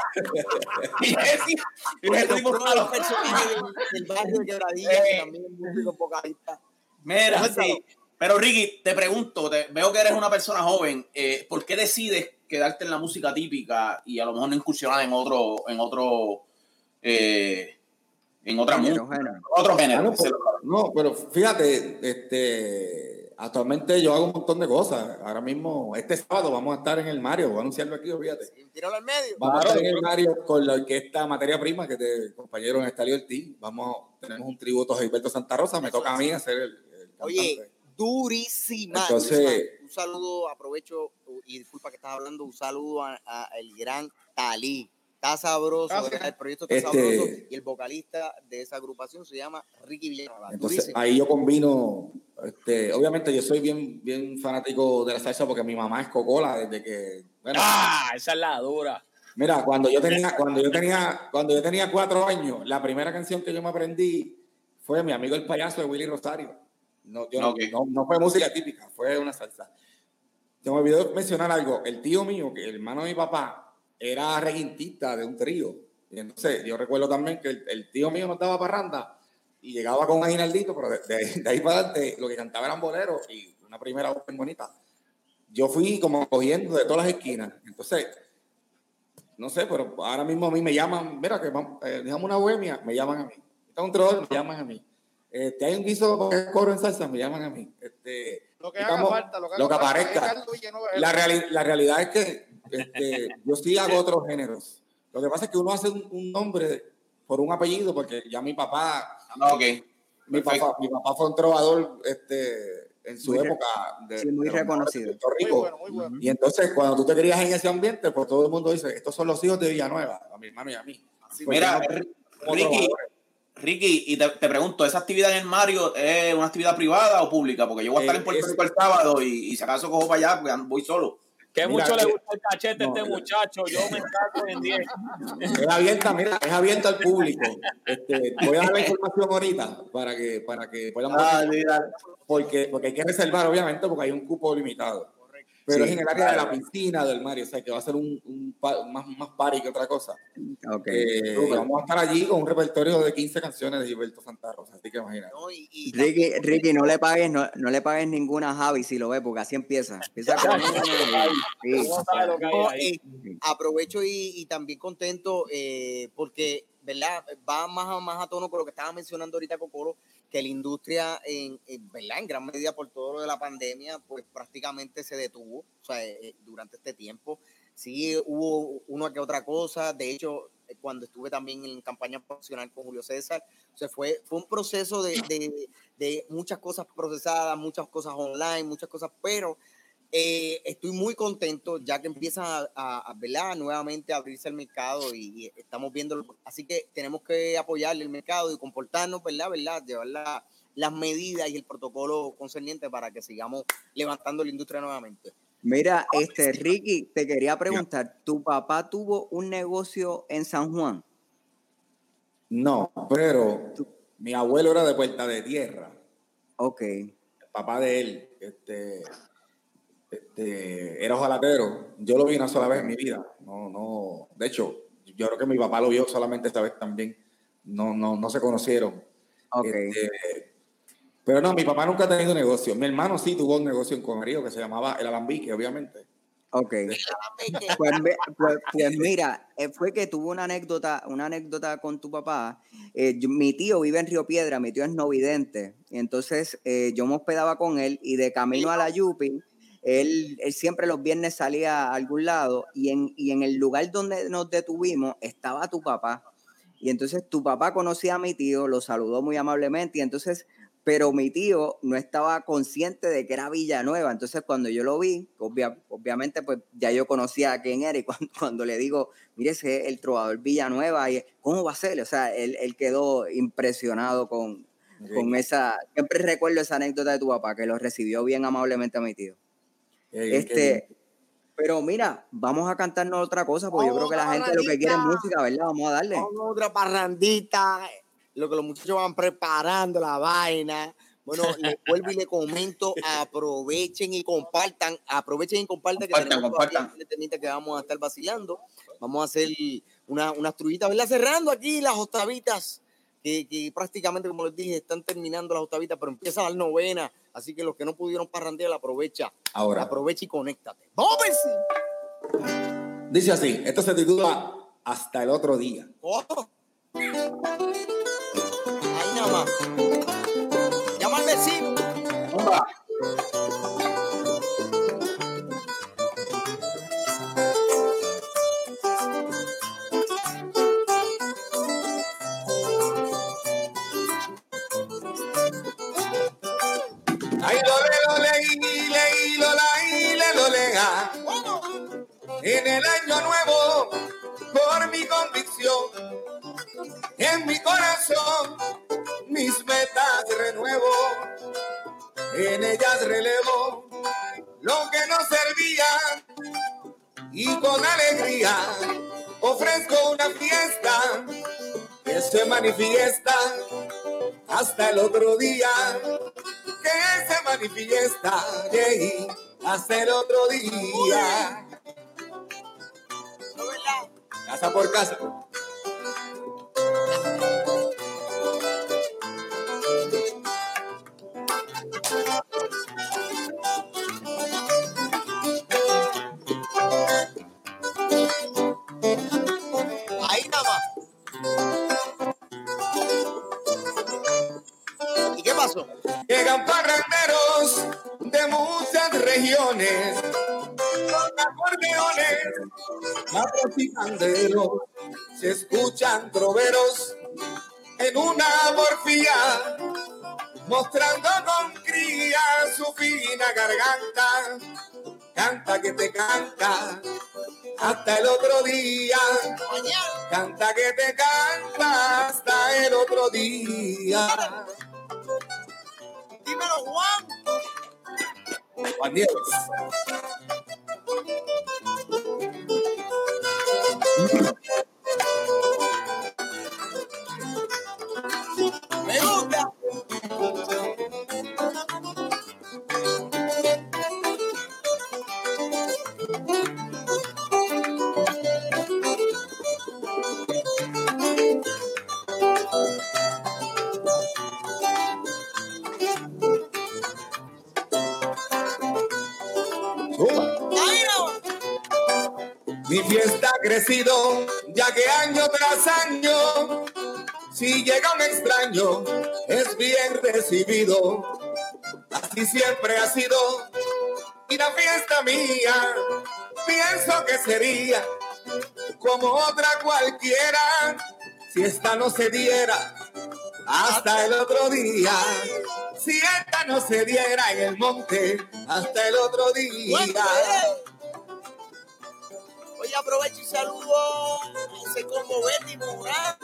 [SPEAKER 4] y decía, y decía, tipo
[SPEAKER 2] los personajes del, barrio de Quebradilla, también músico vocalista.
[SPEAKER 4] Mira, sí. Pero Ricky, te pregunto, te- veo que eres una persona joven, eh, ¿por qué decides quedarte en la música típica y a lo mejor no incursionar en otro, en otro, eh, en otra
[SPEAKER 6] Género,
[SPEAKER 4] música,
[SPEAKER 6] género.
[SPEAKER 4] otro género?
[SPEAKER 7] Ah, no, pues, no, pero fíjate, este, actualmente yo hago un montón de cosas. Ahora mismo, este sábado vamos a estar en el Mario, voy a anunciarlo aquí, fíjate.
[SPEAKER 2] Tíralo al medio.
[SPEAKER 7] Vamos
[SPEAKER 3] Claro,
[SPEAKER 7] a estar en el. Mario con la orquesta Materia Prima, que te compañero en Estalio Ortiz. Vamos, tenemos un tributo a Gilberto Santa Rosa, me toca a mí hacer el, el
[SPEAKER 2] Oye. Durísima.
[SPEAKER 7] Entonces-
[SPEAKER 2] durísima. un saludo, aprovecho y disculpa que estás hablando, un saludo a, a el gran Talí. Está sabroso, el proyecto está
[SPEAKER 7] Este-
[SPEAKER 2] sabroso y el vocalista de esa agrupación se llama Ricky Villanueva.
[SPEAKER 7] Entonces
[SPEAKER 2] durísimo.
[SPEAKER 7] ahí yo combino, este, obviamente yo soy bien, bien fanático de la salsa porque mi mamá es cocola desde que, bueno,
[SPEAKER 3] ¡Ah! Esa es la dura.
[SPEAKER 7] Mira, cuando yo tenía, cuando yo tenía, cuando yo tenía cuatro años, la primera canción que yo me aprendí fue Mi amigo el payaso de Willy Rosario. No, yo no-
[SPEAKER 4] Ok.
[SPEAKER 7] no, no fue música típica, fue una salsa. Se me olvidó mencionar algo. El tío mío, que el hermano de mi papá, era reguintista de un trío. Y entonces yo recuerdo también que el, el tío mío nos daba parranda y llegaba con un aguinaldito, pero de, de- de ahí para adelante lo que cantaba eran boleros y una primera voz bien bonita. Yo fui como cogiendo de todas las esquinas. Entonces, no sé, pero ahora mismo a mí me llaman, mira que vamos, eh, dejamos una bohemia, me llaman a mí. Está un trovador, me llaman a mí. Este, hay un guiso con coro en salsa, me llaman a mí. Este,
[SPEAKER 8] Lo que
[SPEAKER 7] estamos-
[SPEAKER 8] haga falta, lo que,
[SPEAKER 7] lo que aparezca. la, reali- la realidad es que este, yo sí hago otros géneros. Lo que pasa es que uno hace un, un nombre por un apellido, porque ya mi papá,
[SPEAKER 4] Ah, ok.
[SPEAKER 7] mi papá, mi papá fue un trovador este, en su
[SPEAKER 6] Muy
[SPEAKER 7] época de,
[SPEAKER 6] sí, muy
[SPEAKER 7] de
[SPEAKER 6] reconocido.
[SPEAKER 7] de Puerto
[SPEAKER 8] Muy
[SPEAKER 7] Rico.
[SPEAKER 8] bueno, muy bueno.
[SPEAKER 7] Y entonces, cuando tú te crías en ese ambiente, pues todo el mundo dice, estos son los hijos de Villanueva, a mi hermano y a mí. Pues
[SPEAKER 4] Mira,
[SPEAKER 7] como
[SPEAKER 4] Ricky,
[SPEAKER 7] trovadores.
[SPEAKER 4] Ricky, y te, te pregunto, ¿esa actividad en el Mario es una actividad privada o pública? Porque yo voy a estar
[SPEAKER 7] Eh,
[SPEAKER 4] en Puerto Rico el sábado y, y si acaso cojo para allá, porque voy solo.
[SPEAKER 3] Que
[SPEAKER 7] Mira,
[SPEAKER 3] mucho le gusta el cachete a
[SPEAKER 7] no,
[SPEAKER 3] este muchacho. Yo me encargo en 10.
[SPEAKER 7] Es abierta, mira, es abierta al público. Este, voy a dar la información ahorita para que, para que puedan
[SPEAKER 6] Ah,
[SPEAKER 7] porque, porque hay que reservar, obviamente, porque hay un cupo limitado. Pero
[SPEAKER 6] Sí,
[SPEAKER 7] es en el área de la
[SPEAKER 6] claro.
[SPEAKER 7] piscina del mar, o sea que va a ser un, un más, más party que otra cosa.
[SPEAKER 6] Ok.
[SPEAKER 7] Eh, vamos a estar allí con un repertorio de 15 canciones de Gilberto Santa Rosa, así que imagínate.
[SPEAKER 2] ¿no? Y, y
[SPEAKER 6] Ricky, Ricky, no le pagues, no, no le pagues ninguna a Javi si lo ve, porque así empieza. Con sí.
[SPEAKER 3] No
[SPEAKER 2] eh, aprovecho y, y también contento eh, porque, ¿verdad? Va más a, más a tono con lo que estaba mencionando ahorita Cocoro, que la industria, en, en, ¿verdad? En gran medida por todo lo de la pandemia, pues prácticamente se detuvo, o sea, eh, eh, durante este tiempo. Sí hubo una que otra cosa, de hecho, eh, cuando estuve también en campaña profesional con Julio César, o sea, fue, fue un proceso de, de, de muchas cosas procesadas, muchas cosas online, muchas cosas, pero eh, estoy muy contento ya que empieza a, a, a, ¿verdad? nuevamente a abrirse el mercado y, y estamos viendo, así que tenemos que apoyarle el mercado y comportarnos, ¿verdad? ¿verdad? Llevar la- las medidas y el protocolo concerniente para que sigamos levantando la industria nuevamente.
[SPEAKER 6] Mira, este Ricky, te quería preguntar, ¿tu papá tuvo un negocio en San Juan?
[SPEAKER 7] No, pero mi abuelo era de Puerta de Tierra,
[SPEAKER 6] Ok,
[SPEAKER 7] el papá de él, este, este, era ojalatero. Yo lo vi una sola vez en mi vida. No, no, de hecho, yo creo que mi papá lo vio solamente esta vez también. No, no, no se conocieron.
[SPEAKER 6] ok.
[SPEAKER 7] Este, pero no, mi papá nunca ha tenido negocio. Mi hermano sí tuvo un negocio en Comerío que se llamaba El Alambique, obviamente.
[SPEAKER 6] Ok. Pues, pues- pues mira, eh, fue que tuve una anécdota, una anécdota con tu papá. Eh, yo- mi tío vive en Río Piedra, mi tío es no vidente. Y entonces eh, yo me hospedaba con él y de camino a la Yupi, él, él siempre los viernes salía a algún lado y en, y en el lugar donde nos detuvimos estaba tu papá. Y entonces tu papá conocía a mi tío, lo saludó muy amablemente y entonces, pero mi tío no estaba consciente de que era Villanueva. Entonces cuando yo lo vi, obvia- obviamente pues ya yo conocía a quién era y cuando, cuando le digo, mire, ese es el trovador Villanueva, y ¿cómo va a ser? O sea, él, él quedó impresionado con, con esa, siempre recuerdo esa anécdota de tu papá, que lo recibió bien amablemente a mi tío.
[SPEAKER 7] Qué-
[SPEAKER 6] Este, pero mira, vamos a cantarnos otra cosa, porque yo creo que la gente lo que quiere es música, ¿verdad? Vamos a darle.
[SPEAKER 2] Vamos a otra parrandita, lo que los muchachos van preparando la vaina. Bueno, les vuelvo y les comento, aprovechen y compartan, aprovechen y compartan que
[SPEAKER 4] Compartan,
[SPEAKER 2] tenemos todavía
[SPEAKER 4] compartan.
[SPEAKER 2] temita que vamos a estar vacilando. Vamos a hacer una, unas trujitas, ¿verdad? Cerrando aquí las octavitas, que, que prácticamente, como les dije, están terminando las octavitas, pero empieza la novena. Así que los que no pudieron parrandear, aprovecha.
[SPEAKER 7] Ahora.
[SPEAKER 2] Aprovecha y conéctate. ¡Vamos!
[SPEAKER 7] Dice así, esto se titula Hasta el otro día.
[SPEAKER 2] Oh. Ahí nada más. Llama al vecino.
[SPEAKER 7] En el año nuevo, por mi convicción, en mi corazón, mis metas renuevo, en ellas relevo lo que no servía y con alegría ofrezco una fiesta que se manifiesta hasta el otro día que se manifiesta yeah, hasta el otro día. Casa por casa.
[SPEAKER 2] Ahí nada. ¿Y qué pasó?
[SPEAKER 7] Llegan parranderos de muchas regiones, marros y panderos, se escuchan troveros en una morfía, mostrando con cría su fina garganta, canta que te canta hasta el otro día, canta que te canta hasta el otro día.
[SPEAKER 2] Dímelo, Juan.
[SPEAKER 7] Juan Nieves. Então. Crecido, ya que año tras año, si llega un extraño, es bien recibido. Así siempre ha sido, y la fiesta mía, pienso que sería como otra cualquiera, si esta no se diera hasta el otro día. Si esta no se diera en el monte hasta el otro día.
[SPEAKER 2] Aprovecho y saludo a ese combo Betty Morán.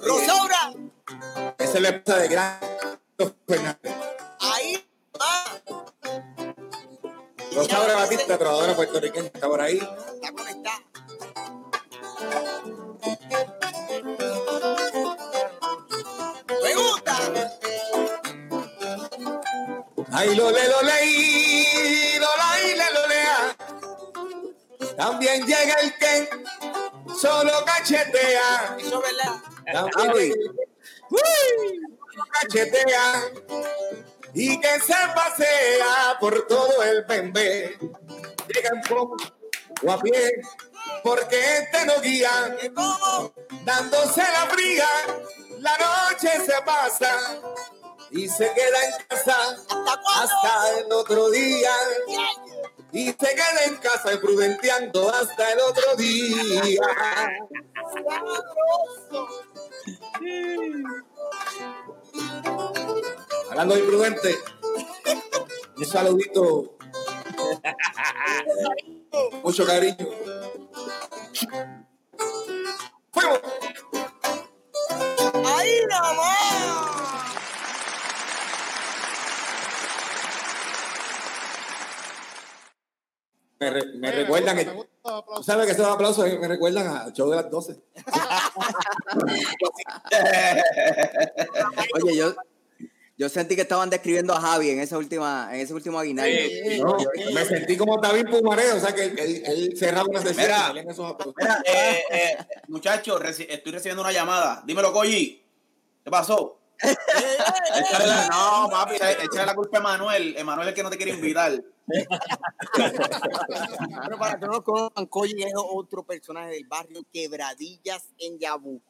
[SPEAKER 2] Rosaura,
[SPEAKER 7] Esa es la esposa de Gran Fernández.
[SPEAKER 2] ahí va.
[SPEAKER 7] Rosaura Batista, trovadora puertorriqueña, está por ahí.
[SPEAKER 2] Está conectada. Me gusta.
[SPEAKER 7] Ay, lo le, lo leí, También llega el que solo cachetea.
[SPEAKER 2] Eso es verdad.
[SPEAKER 7] También cachetea. Y que se pasea por todo el pembe. Llega en poco o a pie, porque este no guía. Dándose la fría, la noche se pasa y se queda en casa
[SPEAKER 2] ¿Hasta cuándo?
[SPEAKER 7] hasta el otro día. Y se queda en casa imprudenteando hasta el otro día. Hablando de imprudente, un saludito. Mucho cariño. ¡Fuego!
[SPEAKER 2] Ahí nomás.
[SPEAKER 7] Me, re- me recuerdan,
[SPEAKER 8] Me
[SPEAKER 7] que,
[SPEAKER 8] gusta el
[SPEAKER 7] tú
[SPEAKER 8] aplauso.
[SPEAKER 7] sabes que esos aplausos me recuerdan al show de las 12.
[SPEAKER 6] Oye, yo, yo sentí que estaban describiendo a Javi en esa última, en ese último aguinaldo.
[SPEAKER 7] No, me sentí como David Pumaré, o sea que él, cerraba una sesión
[SPEAKER 4] Mira. eh, eh, muchachos, reci- estoy recibiendo una llamada. Dímelo, Coyi. ¿Qué pasó? Échale la- no, papi, échale la culpa a Emanuel. Emanuel es el que no te quiere invitar.
[SPEAKER 2] Bueno, para que no lo conozcan, Coyi es otro personaje del barrio Quebradillas en Yabucoa.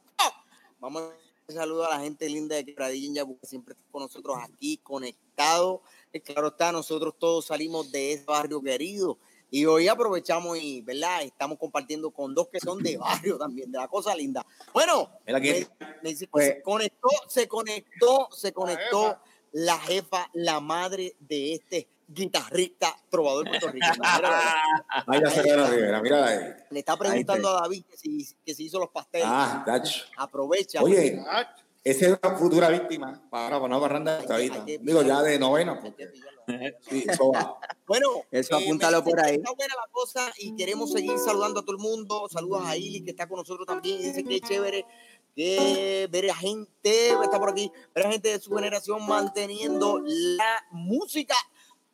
[SPEAKER 2] Vamos a dar un saludo a la gente linda de Quebradillas en Yabucoa, siempre está con nosotros aquí conectados. Y claro está, nosotros todos salimos de ese barrio querido. Y hoy aprovechamos y, ¿verdad? Estamos compartiendo con dos que son de barrio también, de la cosa linda. Bueno, me- me
[SPEAKER 6] Pues-
[SPEAKER 2] se conectó, se conectó, se conectó la jefa, la madre de este guitarrista trovador puertorriqueño.
[SPEAKER 7] La señora Rivera, mírala ahí.
[SPEAKER 2] Le está preguntando a David que si, que si hizo los pasteles.
[SPEAKER 7] Ah, tacho.
[SPEAKER 2] Aprovecha.
[SPEAKER 7] Oye, esa es una futura víctima para una barranda de ahorita. Digo, ya de novena. porque- Sí, eso va.
[SPEAKER 2] Bueno,
[SPEAKER 6] Eso
[SPEAKER 2] me
[SPEAKER 6] apúntalo
[SPEAKER 2] dicen
[SPEAKER 6] por ahí.
[SPEAKER 2] Está buena la cosa y queremos seguir saludando a todo el mundo. Saludos a Ili, que está con nosotros también. Dice que es chévere que ver a gente, está por aquí, ver a gente de su generación manteniendo la música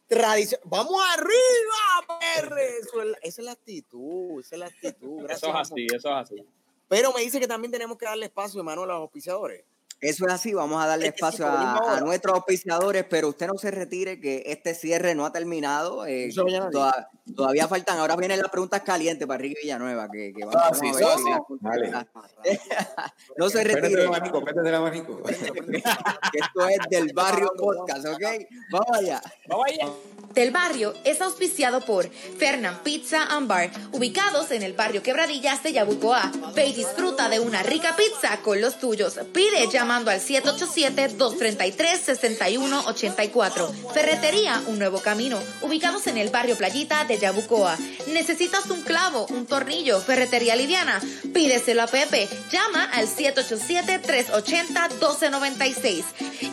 [SPEAKER 2] tradicional. ¡Vamos arriba, perre! Eso es la- esa es la actitud, esa es la actitud. Gracias.
[SPEAKER 3] Eso es así, eso es así.
[SPEAKER 2] Pero me dice que también tenemos que darle espacio, Emanuel, a los auspiciadores.
[SPEAKER 6] Eso es así, vamos a darle espacio a, a nuestros auspiciadores, pero usted no se retire, que este cierre no ha terminado. eh,
[SPEAKER 2] Eso ya lo
[SPEAKER 6] toda- todavía faltan, ahora vienen las preguntas calientes para Ricky Villanueva, que, que vamos,
[SPEAKER 4] Ah,
[SPEAKER 6] vamos
[SPEAKER 4] sí,
[SPEAKER 6] a ver
[SPEAKER 4] sí.
[SPEAKER 6] contesta. no se retire,
[SPEAKER 7] abanico, abanico.
[SPEAKER 6] esto es del barrio podcast, ¿ok? Vamos allá.
[SPEAKER 3] Vamos allá.
[SPEAKER 1] Del barrio es auspiciado por Fernand Pizza and Bar, ubicados en el barrio Quebradillas de Yabucoa. Ve y disfruta de una rica pizza con los tuyos. Pide llamando al 787-233-6184. Ferretería Un Nuevo Camino, ubicados en el barrio Playita de Yabucoa. ¿Necesitas un clavo, un tornillo, ferretería liviana? Pídeselo a Pepe. Llama al 787-380-1296.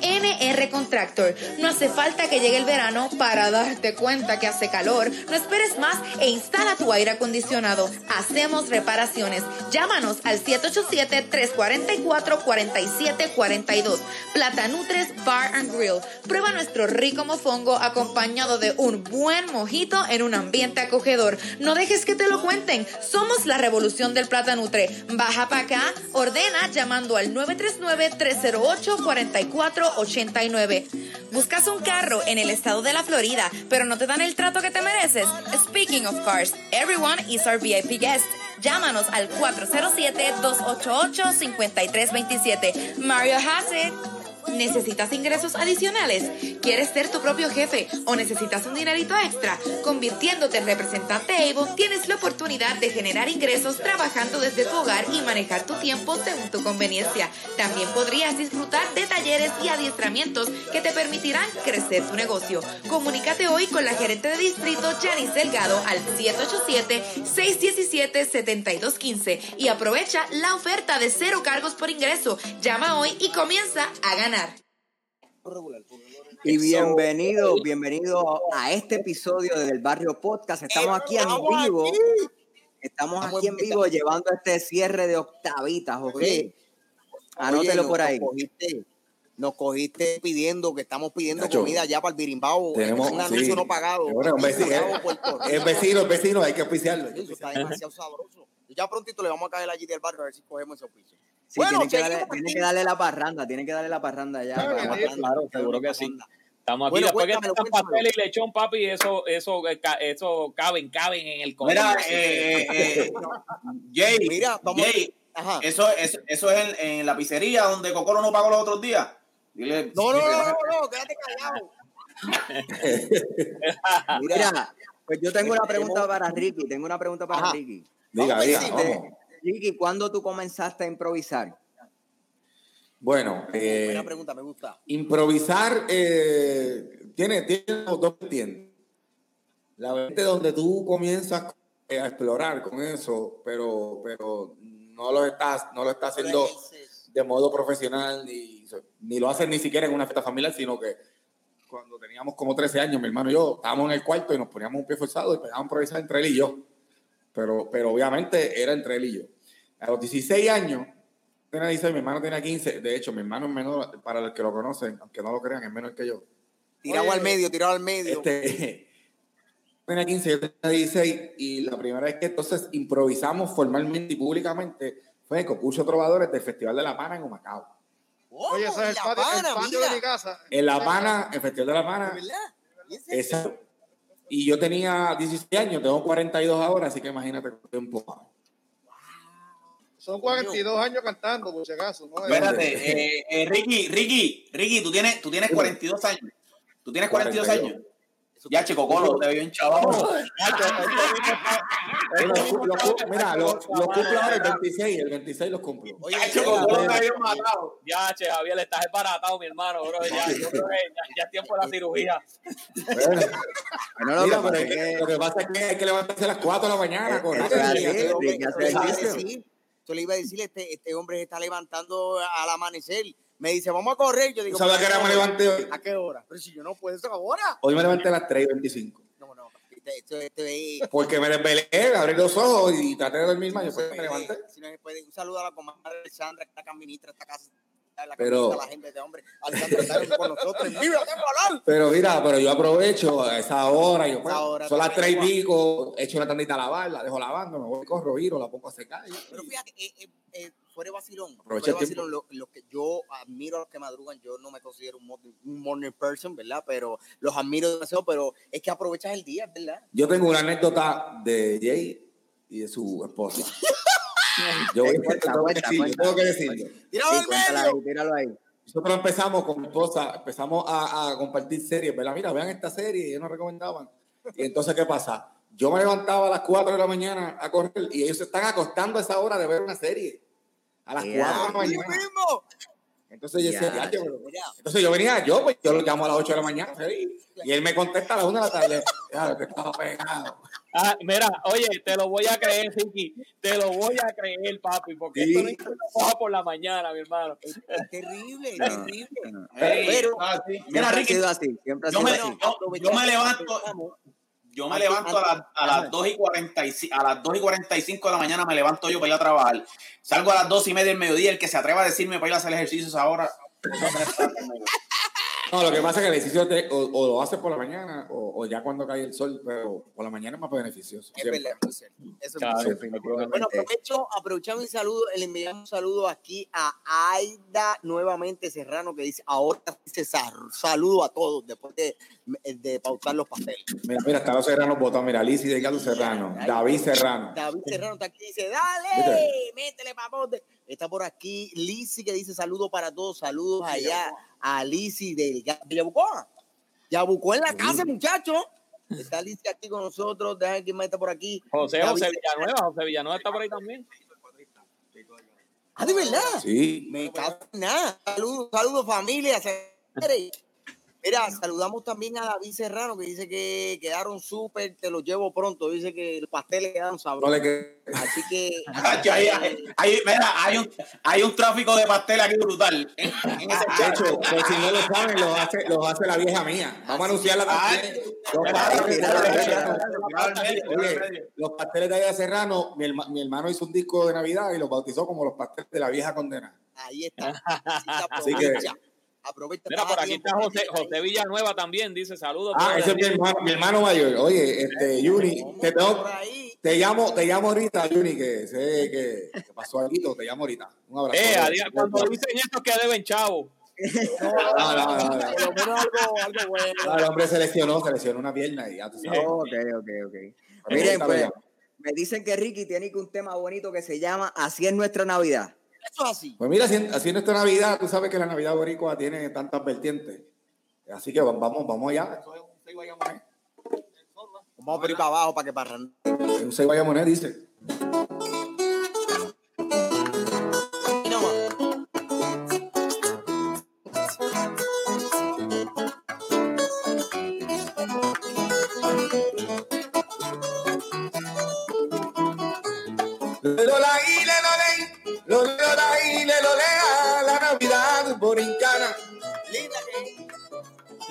[SPEAKER 1] NR Contractor. No hace falta que llegue el verano para darte cuenta que hace calor. No esperes más e instala tu aire acondicionado. Hacemos reparaciones. Llámanos al 787 344 47 742. Platanutres Bar and Grill. Prueba nuestro rico mofongo acompañado de un buen mojito en un ambiente acogedor. No dejes que te lo cuenten. Somos la revolución del platanutre. Baja para acá, ordena llamando al 939-308-4489. Buscas un carro en el estado de la Florida, pero no te dan el trato que te mereces. Speaking of cars, everyone is our VIP guest. Llámanos al 407-288-5327. Mario Hassett. ¿Necesitas ingresos adicionales? ¿Quieres ser tu propio jefe o necesitas un dinerito extra? Convirtiéndote en representante Avon, tienes la oportunidad de generar ingresos trabajando desde tu hogar y manejar tu tiempo según tu conveniencia. También podrías disfrutar de talleres y adiestramientos que te permitirán crecer tu negocio. Comunícate hoy con la gerente de distrito Janice Delgado al 787-617-7215 y aprovecha la oferta de cero cargos por ingreso. Llama hoy y comienza a ganar.
[SPEAKER 6] Y bienvenido, bienvenido a este episodio del Barrio Podcast. Estamos aquí en vivo. Estamos aquí en vivo llevando este cierre de octavitas, ¿ok? Anótelo por ahí.
[SPEAKER 2] Nos cogiste, pidiendo que estamos pidiendo
[SPEAKER 7] Nacho,
[SPEAKER 2] comida ya para el birimbao.
[SPEAKER 7] tenemos-
[SPEAKER 2] es un anuncio
[SPEAKER 7] sí.
[SPEAKER 2] no pagado.
[SPEAKER 7] Bueno, un vecino. Es vecino, es vecino, hay que auspiciarlo.
[SPEAKER 2] Eso está demasiado sabroso. Ya prontito le vamos a caer allí del barrio a ver si cogemos ese oficio.
[SPEAKER 6] Sí,
[SPEAKER 2] Bueno,
[SPEAKER 6] tienen, que darle, tienen
[SPEAKER 2] Martín.
[SPEAKER 6] que darle la parranda, tienen que darle la parranda ya.
[SPEAKER 8] Claro
[SPEAKER 6] para-
[SPEAKER 8] que.
[SPEAKER 3] Claro, seguro que sí. Estamos aquí
[SPEAKER 2] Bueno,
[SPEAKER 3] después que están
[SPEAKER 2] cuéntamelo.
[SPEAKER 3] pastel y lechón, papi, eso, eso, eh, eso caben, caben en el
[SPEAKER 4] Mira,
[SPEAKER 3] coño.
[SPEAKER 4] eh, eh, Jay,
[SPEAKER 2] Mira, vamos-
[SPEAKER 4] Jay,
[SPEAKER 2] Ajá.
[SPEAKER 4] eso, eso, eso es en, en la pizzería donde Cocolo no pagó los otros días. Dile,
[SPEAKER 2] No, no, no, no, no, quédate callado.
[SPEAKER 6] Mira, pues yo tengo una pregunta para Ricky, tengo una pregunta para
[SPEAKER 2] Ajá.
[SPEAKER 6] Ricky.
[SPEAKER 7] Diga, diga, vamos.
[SPEAKER 6] Ricky, ¿cuándo tú comenzaste a improvisar?
[SPEAKER 7] Bueno, eh,
[SPEAKER 2] Buena pregunta, me gusta.
[SPEAKER 7] improvisar eh, tiene, tiene dos vertientes. La vertiente donde tú comienzas eh, a explorar con eso, pero, pero no lo estás, no lo estás haciendo de modo profesional, ni, ni lo haces ni siquiera en una fiesta familiar, sino que cuando teníamos como 13 años, mi hermano y yo estábamos en el cuarto y nos poníamos un pie forzado y pegábamos a improvisar entre él y yo. Pero, pero obviamente era entre él y yo. A los 16 años, tenía 16, mi hermano tenía 15. De hecho, mi hermano es menor, para los que lo conocen, aunque no lo crean, es menor que yo.
[SPEAKER 2] Tirado al medio, tirado al medio.
[SPEAKER 7] Este, tenía 15, yo tenía 16 y la primera vez que entonces improvisamos formalmente y públicamente fue en el concurso de trovadores del Festival de La Pana en Humacao.
[SPEAKER 2] Oh,
[SPEAKER 8] Oye, ese es el
[SPEAKER 2] La
[SPEAKER 8] patio, el
[SPEAKER 2] Habana,
[SPEAKER 8] patio
[SPEAKER 2] mira.
[SPEAKER 8] de mi casa.
[SPEAKER 7] En La Pana, el Festival de La
[SPEAKER 2] ¿De
[SPEAKER 7] Pana,
[SPEAKER 2] verdad? ¿Y ese?
[SPEAKER 7] esa, y yo tenía 16 años, tengo 42 ahora, así que imagínate cuánto tiempo.
[SPEAKER 8] Son 42 años cantando, por si acaso. ¿no?
[SPEAKER 4] Espérate, eh, eh, Ricky, Ricky, Ricky, tú tienes, tú tienes 42 años. Tú tienes 42 años. Ya, chico, Colo, te veo bien
[SPEAKER 7] lo cu- mira, lo, lo cumplo ahora el 26, el 26 los cumplo.
[SPEAKER 2] Oye,
[SPEAKER 4] Ya, chico, Colo te veo matado.
[SPEAKER 3] Ya, che, Javier, estás desbaratado, mi hermano, bro. Ya, yo creo que ya, ya es tiempo de la cirugía.
[SPEAKER 7] Bueno,
[SPEAKER 6] lo
[SPEAKER 7] mira,
[SPEAKER 6] que
[SPEAKER 7] pero
[SPEAKER 6] pasa
[SPEAKER 7] es que-
[SPEAKER 6] que-
[SPEAKER 7] lo que pasa es que hay que levantarse a las 4 de la mañana,
[SPEAKER 6] Eh,
[SPEAKER 2] Yo
[SPEAKER 6] hacer
[SPEAKER 2] le iba a
[SPEAKER 6] ejercicio.
[SPEAKER 2] decir, yo le iba a decir, este, este hombre se está levantando al amanecer. Me dice, vamos a correr. Yo digo,
[SPEAKER 7] ¿Tú sabes a qué hora me levanté hoy?
[SPEAKER 2] ¿A qué hora? Pero si yo no puedo eso ahora.
[SPEAKER 7] Hoy me levanté a las 3 y 25.
[SPEAKER 2] No, no. Es-
[SPEAKER 7] Porque me desvelé, abrí los ojos y traté de dormir más. Yo pues me levanté.
[SPEAKER 2] Si no puede, un saludo a la comadre Alexandra, que está acá administra esta casa. La
[SPEAKER 7] Pero-
[SPEAKER 2] pero, la gente de hombre. Está con nosotros.
[SPEAKER 7] Pero mira, pero yo aprovecho a esa hora. Yo, pues,
[SPEAKER 2] Esa hora
[SPEAKER 7] son las tres y pico, echo una tandita a lavar, la dejo lavando, me voy, corro, giro, la pongo a secar.
[SPEAKER 2] Pero fíjate, eh, eh, eh, fuera de vacilón,
[SPEAKER 7] Aprovecha
[SPEAKER 2] fuera de vacilón, lo, lo que yo admiro a los que madrugan, yo no me considero un morning, un morning person, ¿verdad? Pero los admiro demasiado, pero es que aprovechas el día, ¿verdad?
[SPEAKER 7] Yo tengo una anécdota de Jay y de su esposa. Yo, voy-
[SPEAKER 6] Cuenta,
[SPEAKER 7] que
[SPEAKER 6] cuenta, cuenta.
[SPEAKER 7] tengo que decirlo.
[SPEAKER 2] ¡Tíralo
[SPEAKER 6] Sí, ahí, tíralo ahí.
[SPEAKER 7] Nosotros empezamos con mi esposa, empezamos a, a compartir series, ¿verdad? Mira, vean esta serie, ellos nos recomendaban. Y entonces, ¿qué pasa? Yo me levantaba a las 4 de la mañana a correr y ellos se están acostando a esa hora de ver una serie. A las
[SPEAKER 6] Ya.
[SPEAKER 7] 4 de la
[SPEAKER 2] ¡Así
[SPEAKER 7] mañana.
[SPEAKER 2] mismo!
[SPEAKER 7] Entonces yo.
[SPEAKER 2] Mira,
[SPEAKER 7] Entonces yo venía, yo pues yo lo llamo a las 8 de la mañana y él me contesta a las 1 de la tarde. Claro, que estaba pegado.
[SPEAKER 3] Ah, mira, oye, te lo voy a creer, Ricky. Te lo voy a creer, papi, porque
[SPEAKER 7] Sí.
[SPEAKER 3] esto no es que trabaja por la mañana, mi hermano.
[SPEAKER 2] es terrible, es
[SPEAKER 6] No,
[SPEAKER 2] terrible.
[SPEAKER 6] no.
[SPEAKER 2] Pero-
[SPEAKER 4] ah, sí.
[SPEAKER 6] Siempre
[SPEAKER 4] Mira,
[SPEAKER 6] ha
[SPEAKER 4] Ricky,
[SPEAKER 6] sido así, siempre ha
[SPEAKER 4] yo
[SPEAKER 6] sido
[SPEAKER 4] me,
[SPEAKER 6] así.
[SPEAKER 4] yo, yo me levanto, yo me levanto a, las- a las 2 y 45, a las 2 y 45 de la mañana me levanto yo para ir a trabajar. Salgo a las 2 y media del mediodía. El que se atreva a decirme para ir a hacer ejercicios ahora.
[SPEAKER 7] No, lo que pasa es que el ejercicio te- o, o lo haces por la mañana o, o ya cuando cae el sol, pero por la mañana es más beneficioso.
[SPEAKER 2] Es verdad, es cierto. Eso es
[SPEAKER 3] Claro.
[SPEAKER 2] muy. Bueno, aprovecho, aprovechamos un saludo, le enviamos un saludo aquí a Aida nuevamente Serrano que dice, ahora dice saludo a todos después de, de pautar los pasteles.
[SPEAKER 7] Mira, mira, está los Serranos votados. Mira, Lizzy Delgado Serrano, David Serrano.
[SPEAKER 2] David Serrano está aquí dice, dale, métele papote. Está por aquí Lizzy que dice saludos para todos, saludos allá a Lizzy del de Yabucoa. Yabucoa en la casa, muchachos. Está Lizzy aquí con nosotros, déjame que más está por aquí.
[SPEAKER 3] José,
[SPEAKER 2] David
[SPEAKER 3] José
[SPEAKER 2] Serrano.
[SPEAKER 3] Villanueva, José Villanueva está por ahí también.
[SPEAKER 2] Ah, de verdad.
[SPEAKER 7] Sí.
[SPEAKER 2] Me cago en nada. Saludos, saludos familia. Mira, saludamos también a David Serrano que dice que quedaron súper, te los llevo pronto. Dice que el pastel le quedaron sabrosos.
[SPEAKER 7] que-
[SPEAKER 2] Así que.
[SPEAKER 4] Mira, hay un, hay un tráfico de pastel aquí brutal. En, en ese
[SPEAKER 7] De hecho, pues, si no lo saben, los hace, los hace la vieja mía. Vamos a anunciarla también. Los pasteles de Aya Serrano. Oye, los pasteles de Aya Serrano, mi, herma- mi hermano hizo un disco de Navidad y los bautizó como los pasteles de la vieja condena.
[SPEAKER 2] Ahí está. Así que- aprovecha.
[SPEAKER 3] Mira, por aquí está José, José Villanueva también, dice saludos.
[SPEAKER 7] Ah, ese es mi hermano, mi hermano mayor. Oye, este, Juni, te, tengo- te llamo, te llamo ahorita, Juni, que sé que, que pasó algo, te llamo ahorita. Un abrazo.
[SPEAKER 3] Eh, adiós, cuando dicen esto que deben chavo.
[SPEAKER 7] No, no, no, no.
[SPEAKER 2] Menos algo, algo bueno.
[SPEAKER 7] No, el hombre se lesionó, se lesionó una pierna y ya tú sabes.
[SPEAKER 6] Ok, ok, ok. Miren, pues, me dicen que Ricky tiene que un tema bonito que se llama Así es nuestra Navidad.
[SPEAKER 2] Eso es así.
[SPEAKER 7] Pues mira, en esta Navidad, tú sabes que la Navidad boricua tiene tantas vertientes. Así que vamos, vamos allá.
[SPEAKER 2] Vamos por ir para abajo para que parran.
[SPEAKER 7] Un seis guayamonés dice.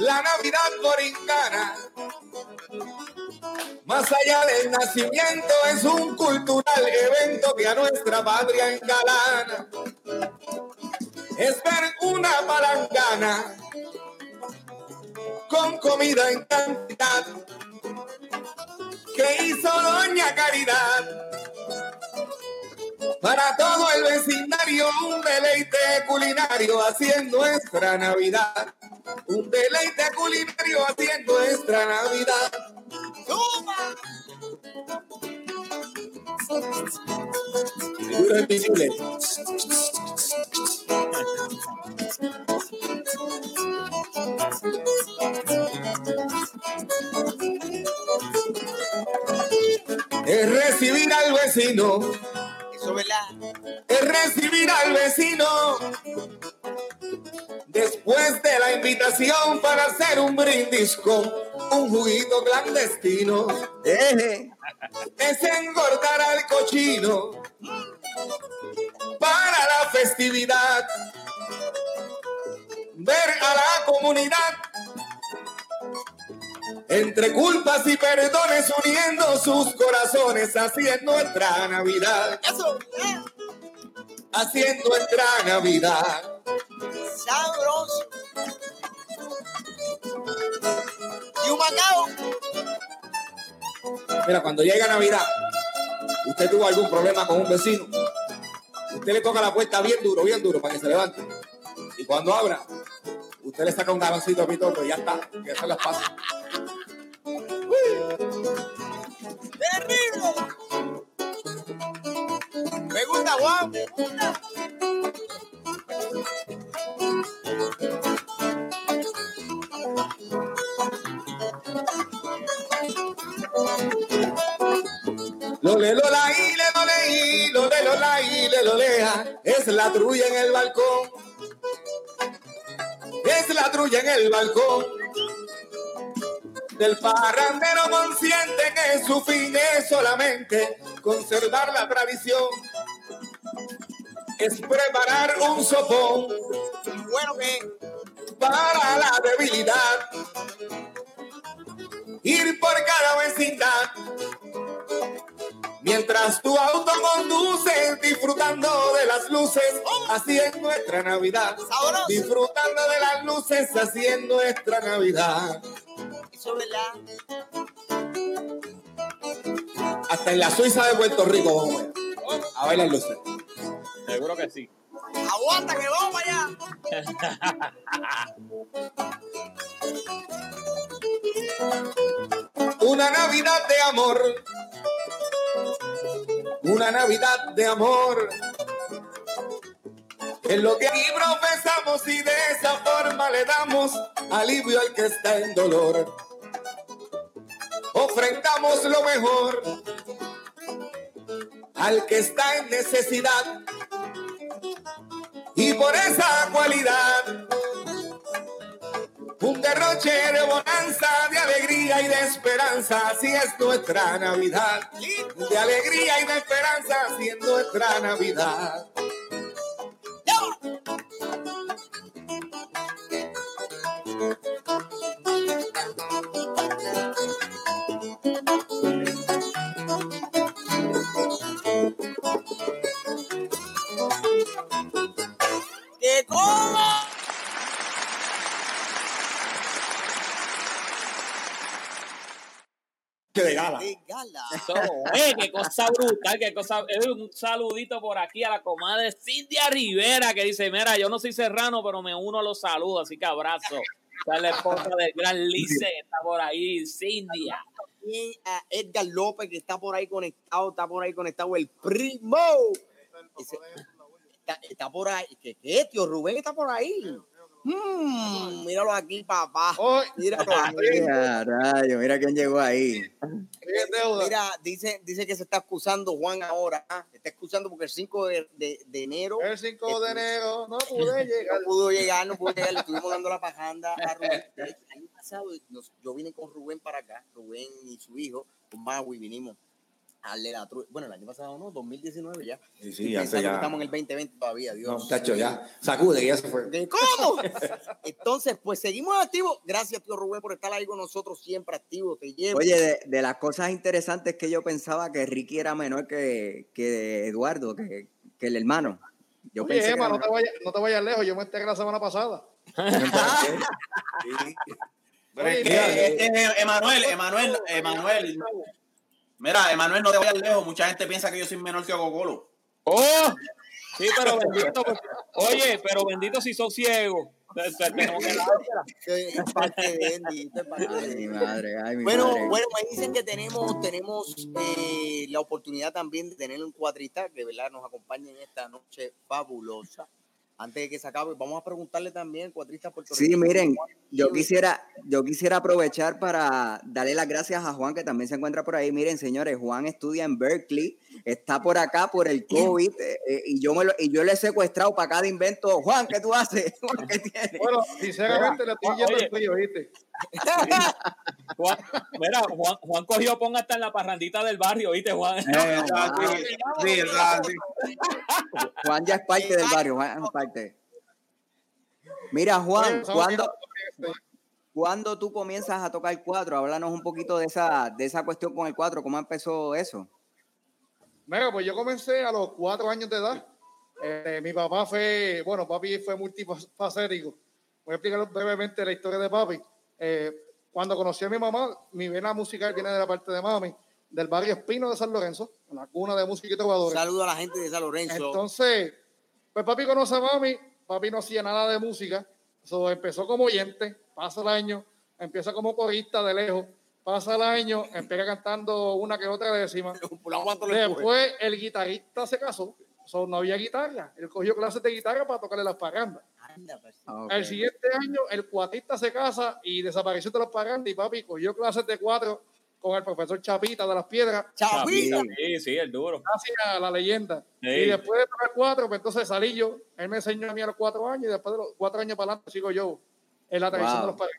[SPEAKER 7] La Navidad borincana. Más allá del nacimiento es un cultural evento que a nuestra patria engalana. Es ver una palangana con comida en cantidad que hizo Doña Caridad. Para todo el vecindario, un deleite culinario haciendo nuestra Navidad. Un deleite culinario haciendo nuestra Navidad. Invisible. Es recibir al vecino
[SPEAKER 2] Es
[SPEAKER 7] recibir al vecino después de la invitación para hacer un brindis con un juguito clandestino. Es engordar al cochino para la festividad. Ver a la comunidad entre culpas y perdones uniendo sus corazones haciendo nuestra Navidad.
[SPEAKER 2] Eso.
[SPEAKER 7] haciendo nuestra Navidad.
[SPEAKER 2] Sabroso. Y un macao.
[SPEAKER 7] Mira, cuando llega Navidad, usted tuvo algún problema con un vecino, usted le toca la puerta bien duro, bien duro para que se levante. Y cuando abra, usted le saca un galoncito a pitoto y ya está, que eso las pasa. Y, lo le lo la y le lo lea, es la trulla en el balcón. Es la trulla en el balcón. Del parrandero consciente que su fin es solamente conservar la tradición. Es preparar un sopón
[SPEAKER 2] Bueno que
[SPEAKER 7] para la debilidad. Ir por cada vecindad. Mientras tu auto conduce disfrutando de las las luces, así es nuestra Navidad. Disfrutando de las luces, así es nuestra Navidad.
[SPEAKER 2] Eso es verdad.
[SPEAKER 7] Hasta en la Suiza de Puerto Rico vamos a bailar luces.
[SPEAKER 3] Seguro que sí.
[SPEAKER 2] Aguanta que vamos allá.
[SPEAKER 7] Una Navidad de amor. Una Navidad de amor. Es lo que aquí profesamos y de esa forma le damos alivio al que está en dolor. Ofrendamos lo mejor al que está en necesidad. Y por esa cualidad un derroche de bonanza, de alegría y de esperanza, así es nuestra Navidad. De alegría y de esperanza, así es nuestra Navidad.
[SPEAKER 3] Cosa brutal, qué cosa. eh, un saludito por aquí a la comadre Cintia Rivera que dice: Mira, yo no soy serrano, pero me uno a los saludos, así que abrazo. Esa es la esposa del gran Lice, está por ahí, Cintia.
[SPEAKER 2] También a Edgar López, que está por ahí conectado, está por ahí conectado el primo. Está, está por ahí. ¿Qué, qué, tío Rubén está por ahí? Mm, míralo aquí, papá. Míralo aquí.
[SPEAKER 6] Mira, rayo, mira quién llegó ahí.
[SPEAKER 2] Mira, dice, dice que se está excusando Juan ahora. ah, Se está excusando porque el 5 de, de- de enero
[SPEAKER 8] El 5 de enero no pude llegar.
[SPEAKER 2] no pudo llegar, no pudo llegar. Le estuvimos dando la pajanda a Rubén. El año pasado nos- yo vine con Rubén para acá, Rubén y su hijo, con Maui, vinimos darle la tru- Bueno, el año pasado no, 2019 ya.
[SPEAKER 7] Sí, sí, ya sé,
[SPEAKER 2] pensando que
[SPEAKER 7] ya.
[SPEAKER 2] Estamos en el 2020 todavía, Dios.
[SPEAKER 7] No, muchacho, ya. Sacude, ya se fue.
[SPEAKER 2] ¿De ¿Cómo? Entonces, pues seguimos activos. Gracias, tío Rubén, por estar ahí con nosotros, siempre activo. Te llevo.
[SPEAKER 6] Oye, de, de las cosas interesantes que yo pensaba que Ricky era menor que, que Eduardo, que, que el hermano. Yo
[SPEAKER 8] Oye,
[SPEAKER 6] pensé que
[SPEAKER 8] Emma,
[SPEAKER 6] era
[SPEAKER 8] no te, vayas, no te vayas lejos. Yo me enteré la semana pasada.
[SPEAKER 4] Pero es
[SPEAKER 8] Oye,
[SPEAKER 4] que,
[SPEAKER 8] mira,
[SPEAKER 4] es que, Emanuel, Emanuel, Emanuel. Mira, Emanuel, no te vayas lejos. Mucha gente piensa que yo soy menor que Cocolo.
[SPEAKER 3] ¡Oh! Sí, pero bendito. pues, Oye, pero bendito si sos ciego.
[SPEAKER 2] Bueno,
[SPEAKER 6] madre.
[SPEAKER 2] bueno, me dicen que tenemos, tenemos eh, la oportunidad también de tener un cuatrista que ¿verdad? nos acompaña en esta noche fabulosa. Antes de que se acabe, vamos a preguntarle también al cuatrista puertorriqueño.
[SPEAKER 6] Sí, miren, yo quisiera, yo quisiera aprovechar para darle las gracias a Juan, que también se encuentra por ahí. Miren, señores, Juan estudia en Berkeley, está por acá por el COVID, eh, eh, y yo me lo, y yo le he secuestrado para cada invento. Juan, ¿qué tú haces? ¿Qué tienes?
[SPEAKER 8] Bueno, sinceramente le estoy yendo el frío, ¿viste?
[SPEAKER 3] Juan, mira, Juan, Juan cogió ponga hasta en la parrandita del barrio, ¿viste, Juan?
[SPEAKER 6] Eh, Juan,
[SPEAKER 4] Sí, es verdad, sí.
[SPEAKER 6] Juan ya es parte del barrio, Juan es parte. Mira, Juan,
[SPEAKER 8] Oye,
[SPEAKER 6] ¿cuándo, ¿cuándo tú comienzas a tocar cuatro? Háblanos un poquito de esa, de esa cuestión con el cuatro, ¿cómo empezó eso?
[SPEAKER 8] Mira, pues yo comencé a los cuatro años de edad. Eh, mi papá fue, bueno, papi fue multifacético. Voy a explicar brevemente la historia de papi. Eh, cuando conocí a mi mamá, mi vena musical viene de la parte de mami, del barrio Espino de San Lorenzo, una cuna de música y trovadores.
[SPEAKER 2] Saludo a la gente de San Lorenzo.
[SPEAKER 8] Entonces, pues papi conoce a mami, papi no hacía nada de música, so, empezó como oyente, pasa el año, empieza como corista de lejos, pasa el año, empieza cantando una que otra décima. Después el guitarrista se casó, so, no había guitarra, él cogió clases de guitarra para tocarle las parrandas.
[SPEAKER 2] Anda, pues.
[SPEAKER 6] Ah,
[SPEAKER 8] siguiente año el cuatista se casa y desapareció de las parrandas y papi cogió clases de cuatro con el profesor Chapita de las Piedras,
[SPEAKER 2] Chapita.
[SPEAKER 3] Sí, sí, el duro.
[SPEAKER 8] casi a la leyenda.
[SPEAKER 3] Sí.
[SPEAKER 8] Y después de tocar cuatro, pues entonces salí yo. Él me enseñó a mí a los cuatro años y después de los cuatro años para adelante sigo yo en la tradición
[SPEAKER 6] Wow.
[SPEAKER 8] de los padres.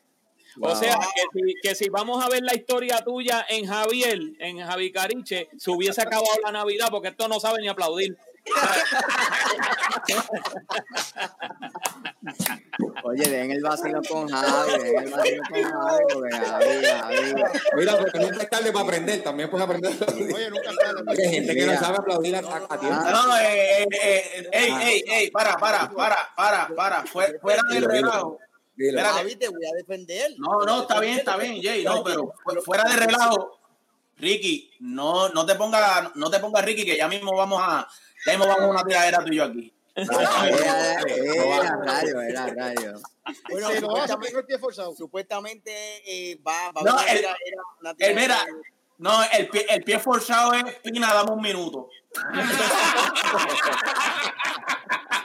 [SPEAKER 3] O sea, que si, que si vamos a ver la historia tuya en Javier, en Javi Cariche, se hubiese acabado la Navidad porque esto no sabe ni aplaudir.
[SPEAKER 6] Oye, den el vacilo con Javi, den el vacilo con Javi, porque Javi, Javi.
[SPEAKER 7] Mira, porque nunca es tarde para aprender, también puedes aprender.
[SPEAKER 8] Oye, nunca está.
[SPEAKER 7] Hay gente que no sabe aplaudir a, a- tiempo.
[SPEAKER 4] No, no, eh, eh, eh, ey, ey, ey, para, para, para, para, para, Fue- fuera del relajo.
[SPEAKER 2] Javi, te voy a defender.
[SPEAKER 4] No, no, está bien, está bien, Jay, no, pero fu- fuera de relajo, Ricky, no, no te pongas, no te pongas Ricky, que ya mismo vamos a, ya mismo vamos a una tiradera tú y yo aquí.
[SPEAKER 6] Era, era.
[SPEAKER 2] Bueno, supuestamente,
[SPEAKER 8] tengo el pie forzado.
[SPEAKER 2] supuestamente eh, va, va a
[SPEAKER 4] No, el-
[SPEAKER 2] una
[SPEAKER 4] El, mira, no, el pie, el pie forzado es Pina, dame un minuto.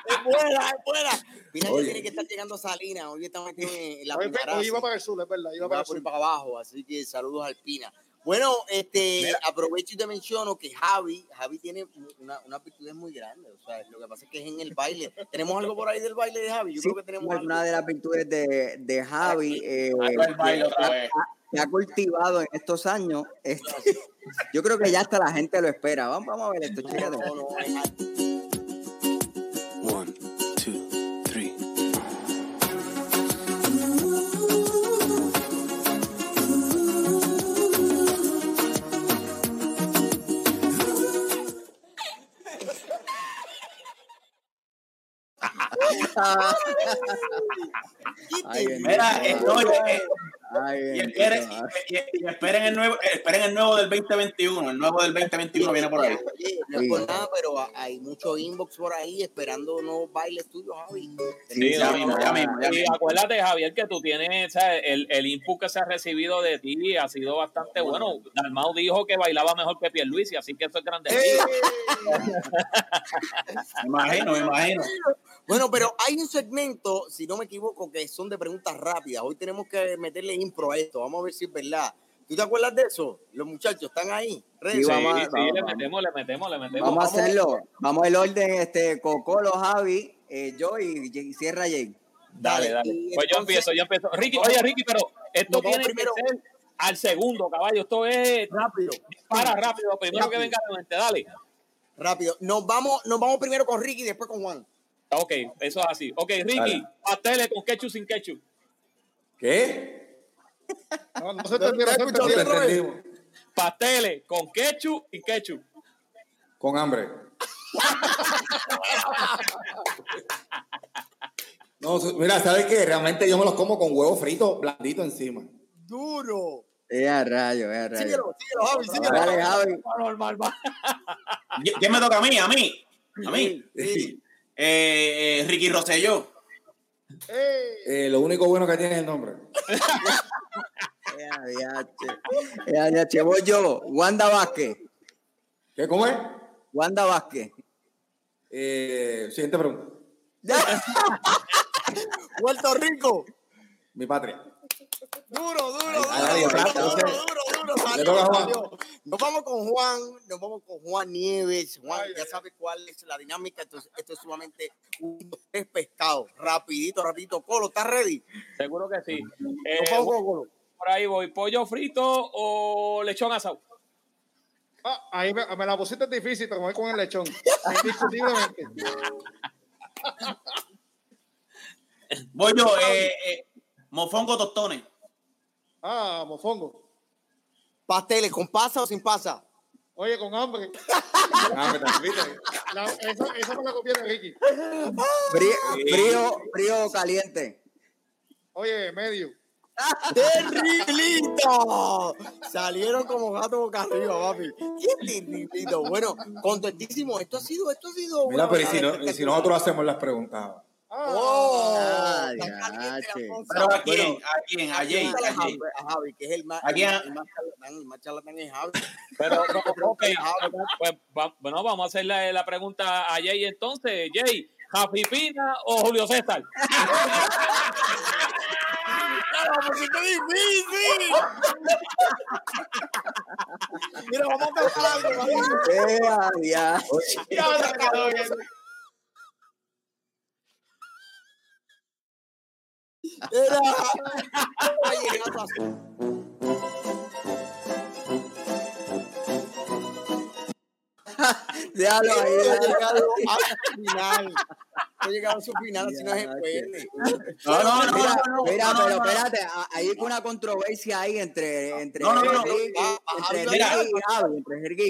[SPEAKER 2] Es buena, es buena. Mira que tiene que estar llegando a Salinas. Hoy está metido en la
[SPEAKER 8] Hoy, iba para el sur, es verdad. Iba para el sur.
[SPEAKER 2] para abajo, así que saludos al Pina. Bueno, este, aprovecho y te menciono que Javi, Javi tiene una, una virtudes muy grandes. O sea, lo que pasa es que es en el baile. ¿Tenemos algo por ahí del baile de Javi? Yo
[SPEAKER 6] Sí,
[SPEAKER 2] creo que tenemos algo.
[SPEAKER 6] una de las virtudes de, de Javi eh,
[SPEAKER 4] Ahí va el baile otra vez.
[SPEAKER 6] que ha cultivado en estos años. este, yo creo que ya hasta la gente lo espera. Vamos, vamos a ver esto, chécate.
[SPEAKER 2] No, no,
[SPEAKER 4] Mira,
[SPEAKER 6] Ay,
[SPEAKER 4] y, esperen, y- y- y esperen el nuevo, esperen el nuevo del 2021, el nuevo del 2021 viene por ahí.
[SPEAKER 2] No es por nada, pero ha- hay mucho inbox por ahí esperando nuevos bailes tuyos, Javi.
[SPEAKER 3] Sí,
[SPEAKER 4] ya mismo, ya mismo,
[SPEAKER 3] acuérdate, Javier, que tú tienes, ¿sabes? El, el input que se ha recibido de ti ha sido bastante bueno. Dalmau dijo que bailaba mejor que Pierluisi, así que eso es grande.
[SPEAKER 4] Me imagino, me imagino.
[SPEAKER 2] Bueno, pero hay un segmento, si no me equivoco, que son de preguntas rápidas. Hoy tenemos que meterle impro a esto. Vamos a ver si es verdad. ¿Tú te acuerdas de eso? Los muchachos están ahí.
[SPEAKER 6] Sí,
[SPEAKER 3] Sí,
[SPEAKER 6] vamos
[SPEAKER 3] sí, le metemos, le metemos, le metemos.
[SPEAKER 6] Vamos a hacerlo. Vamos el orden, este, Cocolo, Javi, eh, yo y, y cierra Jay.
[SPEAKER 3] Dale,
[SPEAKER 2] Dale,
[SPEAKER 3] dale. Pues yo empiezo, yo empiezo. Ricky, oye, Ricky, pero esto tiene
[SPEAKER 2] primero-
[SPEAKER 3] que ser al segundo, caballo. Esto es
[SPEAKER 2] Rápido.
[SPEAKER 3] para rápido, primero que venga a la mente, dale.
[SPEAKER 2] Rápido. Nos vamos, nos vamos primero con Ricky y después con Juan.
[SPEAKER 3] Ok, eso es así. Ok, Ricky,
[SPEAKER 7] Dale.
[SPEAKER 3] pasteles con ketchup sin ketchup.
[SPEAKER 7] ¿Qué?
[SPEAKER 8] No, no se entendió, no se
[SPEAKER 7] No te
[SPEAKER 8] entendió.
[SPEAKER 7] entendimos.
[SPEAKER 3] Pasteles con ketchup y ketchup.
[SPEAKER 7] Con hambre. No, mira, ¿sabes qué? Realmente yo me los como con huevo frito blandito encima.
[SPEAKER 2] Duro.
[SPEAKER 6] Es a rayo, es a rayo.
[SPEAKER 2] Síguelo, síguelo, Javi, síguelo.
[SPEAKER 6] Dale, Javi.
[SPEAKER 3] Normal.
[SPEAKER 4] ¿Qui- ¿Quién me toca a mí? ¿A mí? ¿A mí?
[SPEAKER 2] Sí.
[SPEAKER 4] Eh, eh, Ricky Rosselló.
[SPEAKER 7] Eh, lo único bueno que tiene es el nombre.
[SPEAKER 6] Es a diache. Es a diache. Voy yo, Wanda Vázquez.
[SPEAKER 7] ¿Qué? ¿Cómo es?
[SPEAKER 6] Wanda Vázquez.
[SPEAKER 7] Eh, siguiente pregunta.
[SPEAKER 2] Puerto Rico.
[SPEAKER 7] Mi patria.
[SPEAKER 2] Duro, duro, duro,
[SPEAKER 7] Ay,
[SPEAKER 2] duro, duro, duro. Nos vamos con Juan, nos vamos con Juan Nieves. Juan,
[SPEAKER 8] Ay,
[SPEAKER 2] ya
[SPEAKER 8] ay,
[SPEAKER 2] sabes cuál es la dinámica. Esto, es- esto es sumamente un tres pescados. Rapidito, rapidito. Colo, ¿estás ready?
[SPEAKER 3] Seguro que sí. Eh,
[SPEAKER 2] Nos vamos con Colo.
[SPEAKER 3] por ahí voy. ¿Pollo frito o lechón asado?
[SPEAKER 8] Ah, ahí me, me la pusiste difícil, pero me voy con el lechón. Indiscutiblemente.
[SPEAKER 4] Voy yo, eh, eh, mofongo tostones.
[SPEAKER 8] Ah, mofongo.
[SPEAKER 2] Pasteles, ¿con pasa o sin pasa?
[SPEAKER 8] Oye, con hambre.
[SPEAKER 7] Ah.
[SPEAKER 8] La- esa, esa me la copié de Ricky.
[SPEAKER 6] Frío, frío, frío o caliente.
[SPEAKER 8] Oye, medio.
[SPEAKER 2] ¡Terriblito! Salieron como gatos boca arriba, papi. ¡Qué terriblito! Bueno, contentísimo. Esto ha sido, esto ha sido.
[SPEAKER 7] Mira, pero ¿y si,
[SPEAKER 2] verdadera
[SPEAKER 7] no, y si nosotros hacemos las preguntas?
[SPEAKER 2] ¡Oh!
[SPEAKER 6] Ah.
[SPEAKER 4] ¿Pero a quién?
[SPEAKER 2] Bueno,
[SPEAKER 4] ¿A quién? A Jay. A
[SPEAKER 2] a
[SPEAKER 4] Jay.
[SPEAKER 2] Javi, a Javi, que es el más,
[SPEAKER 4] ¿A quién?
[SPEAKER 2] el más charlatán, el más charlatán es Javi.
[SPEAKER 3] Pero, pero, ok, pues, va- bueno, vamos a hacer la, la pregunta a Jay entonces. Jay, ¿Javi Pina o Julio César?
[SPEAKER 2] ¡Claro, porque está difícil! Mira, vamos a pensar algo.
[SPEAKER 4] Ya se quedó bien.
[SPEAKER 2] Era. Oye, gatas.
[SPEAKER 6] Déjalo ahí,
[SPEAKER 2] Ha llegado
[SPEAKER 6] ahí.
[SPEAKER 2] a su final. Ha llegado a su final, así no.
[SPEAKER 4] No, no, no,
[SPEAKER 6] Mira,
[SPEAKER 4] no,
[SPEAKER 6] mira, pero
[SPEAKER 4] no,
[SPEAKER 6] espérate, hay una controversia ahí entre entre y Javi, entre y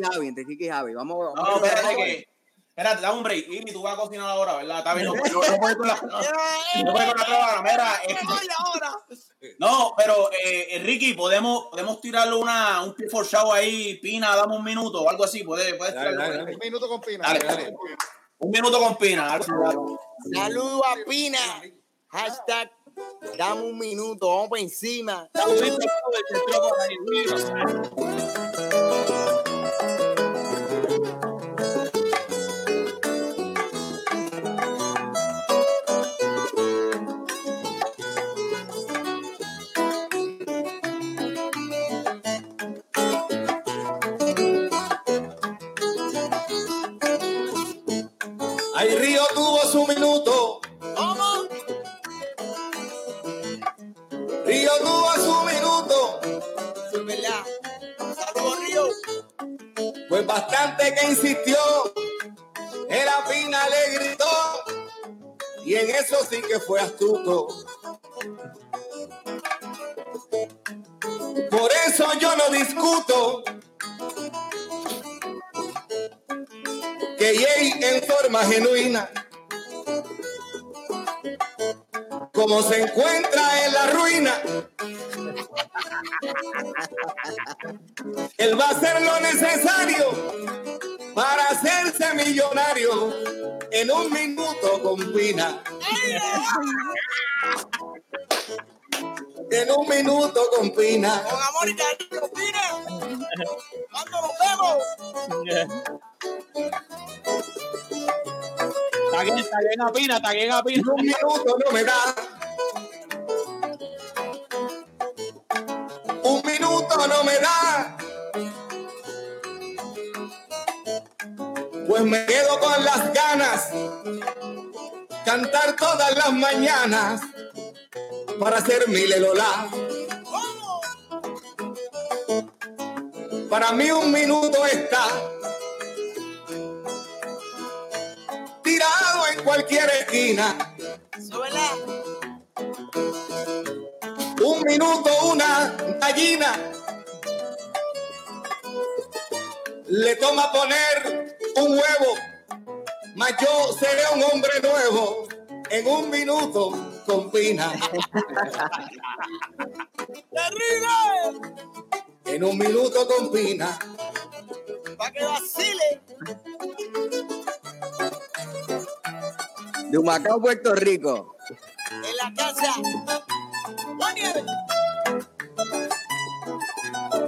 [SPEAKER 6] Javi, entre Ricky y Javi. Vamos,
[SPEAKER 4] No, espérate que. Espérate, dame un break. Iri, tú vas a cocinar ahora, ¿verdad? Está bien, no, no, no puedes con la. No, puedes con la mira. eh, no, pero eh, eh, Ricky, podemos, podemos tirarle una, un show ahí, Pina, dame un minuto o algo así. Puedes, puedes
[SPEAKER 9] Dale,
[SPEAKER 4] un-
[SPEAKER 8] Un minuto con Pina.
[SPEAKER 4] Dale, dale. Un minuto con Pina. algo así.
[SPEAKER 2] Saludo a Pina. Hashtag, dame un minuto, vamos por encima.
[SPEAKER 3] Saludito a todo
[SPEAKER 7] sí que fue astuto. Por eso yo no discuto. Que Jay en forma genuina. Como se encuentra en la ruina. Él va a hacer lo necesario millonario en un minuto con Pina. En un minuto con Pina.
[SPEAKER 2] Con amor y cariño, Pina. ¿Cuándo nos vemos?
[SPEAKER 3] Taguen, taguen a Pina, taguen a Pina.
[SPEAKER 7] En un minuto no me da. Un minuto no me da. Pues me quedo con las ganas. Cantar todas las mañanas para hacer mi lelola. Para mí un minuto está tirado en cualquier esquina. Un minuto, una gallina. Le toma poner un huevo, mas yo seré un hombre nuevo en un minuto con Pina.
[SPEAKER 2] ¡Terrible!
[SPEAKER 7] En un minuto con Pina.
[SPEAKER 2] Para que vacile.
[SPEAKER 6] De Humacao, Puerto Rico.
[SPEAKER 2] En la casa.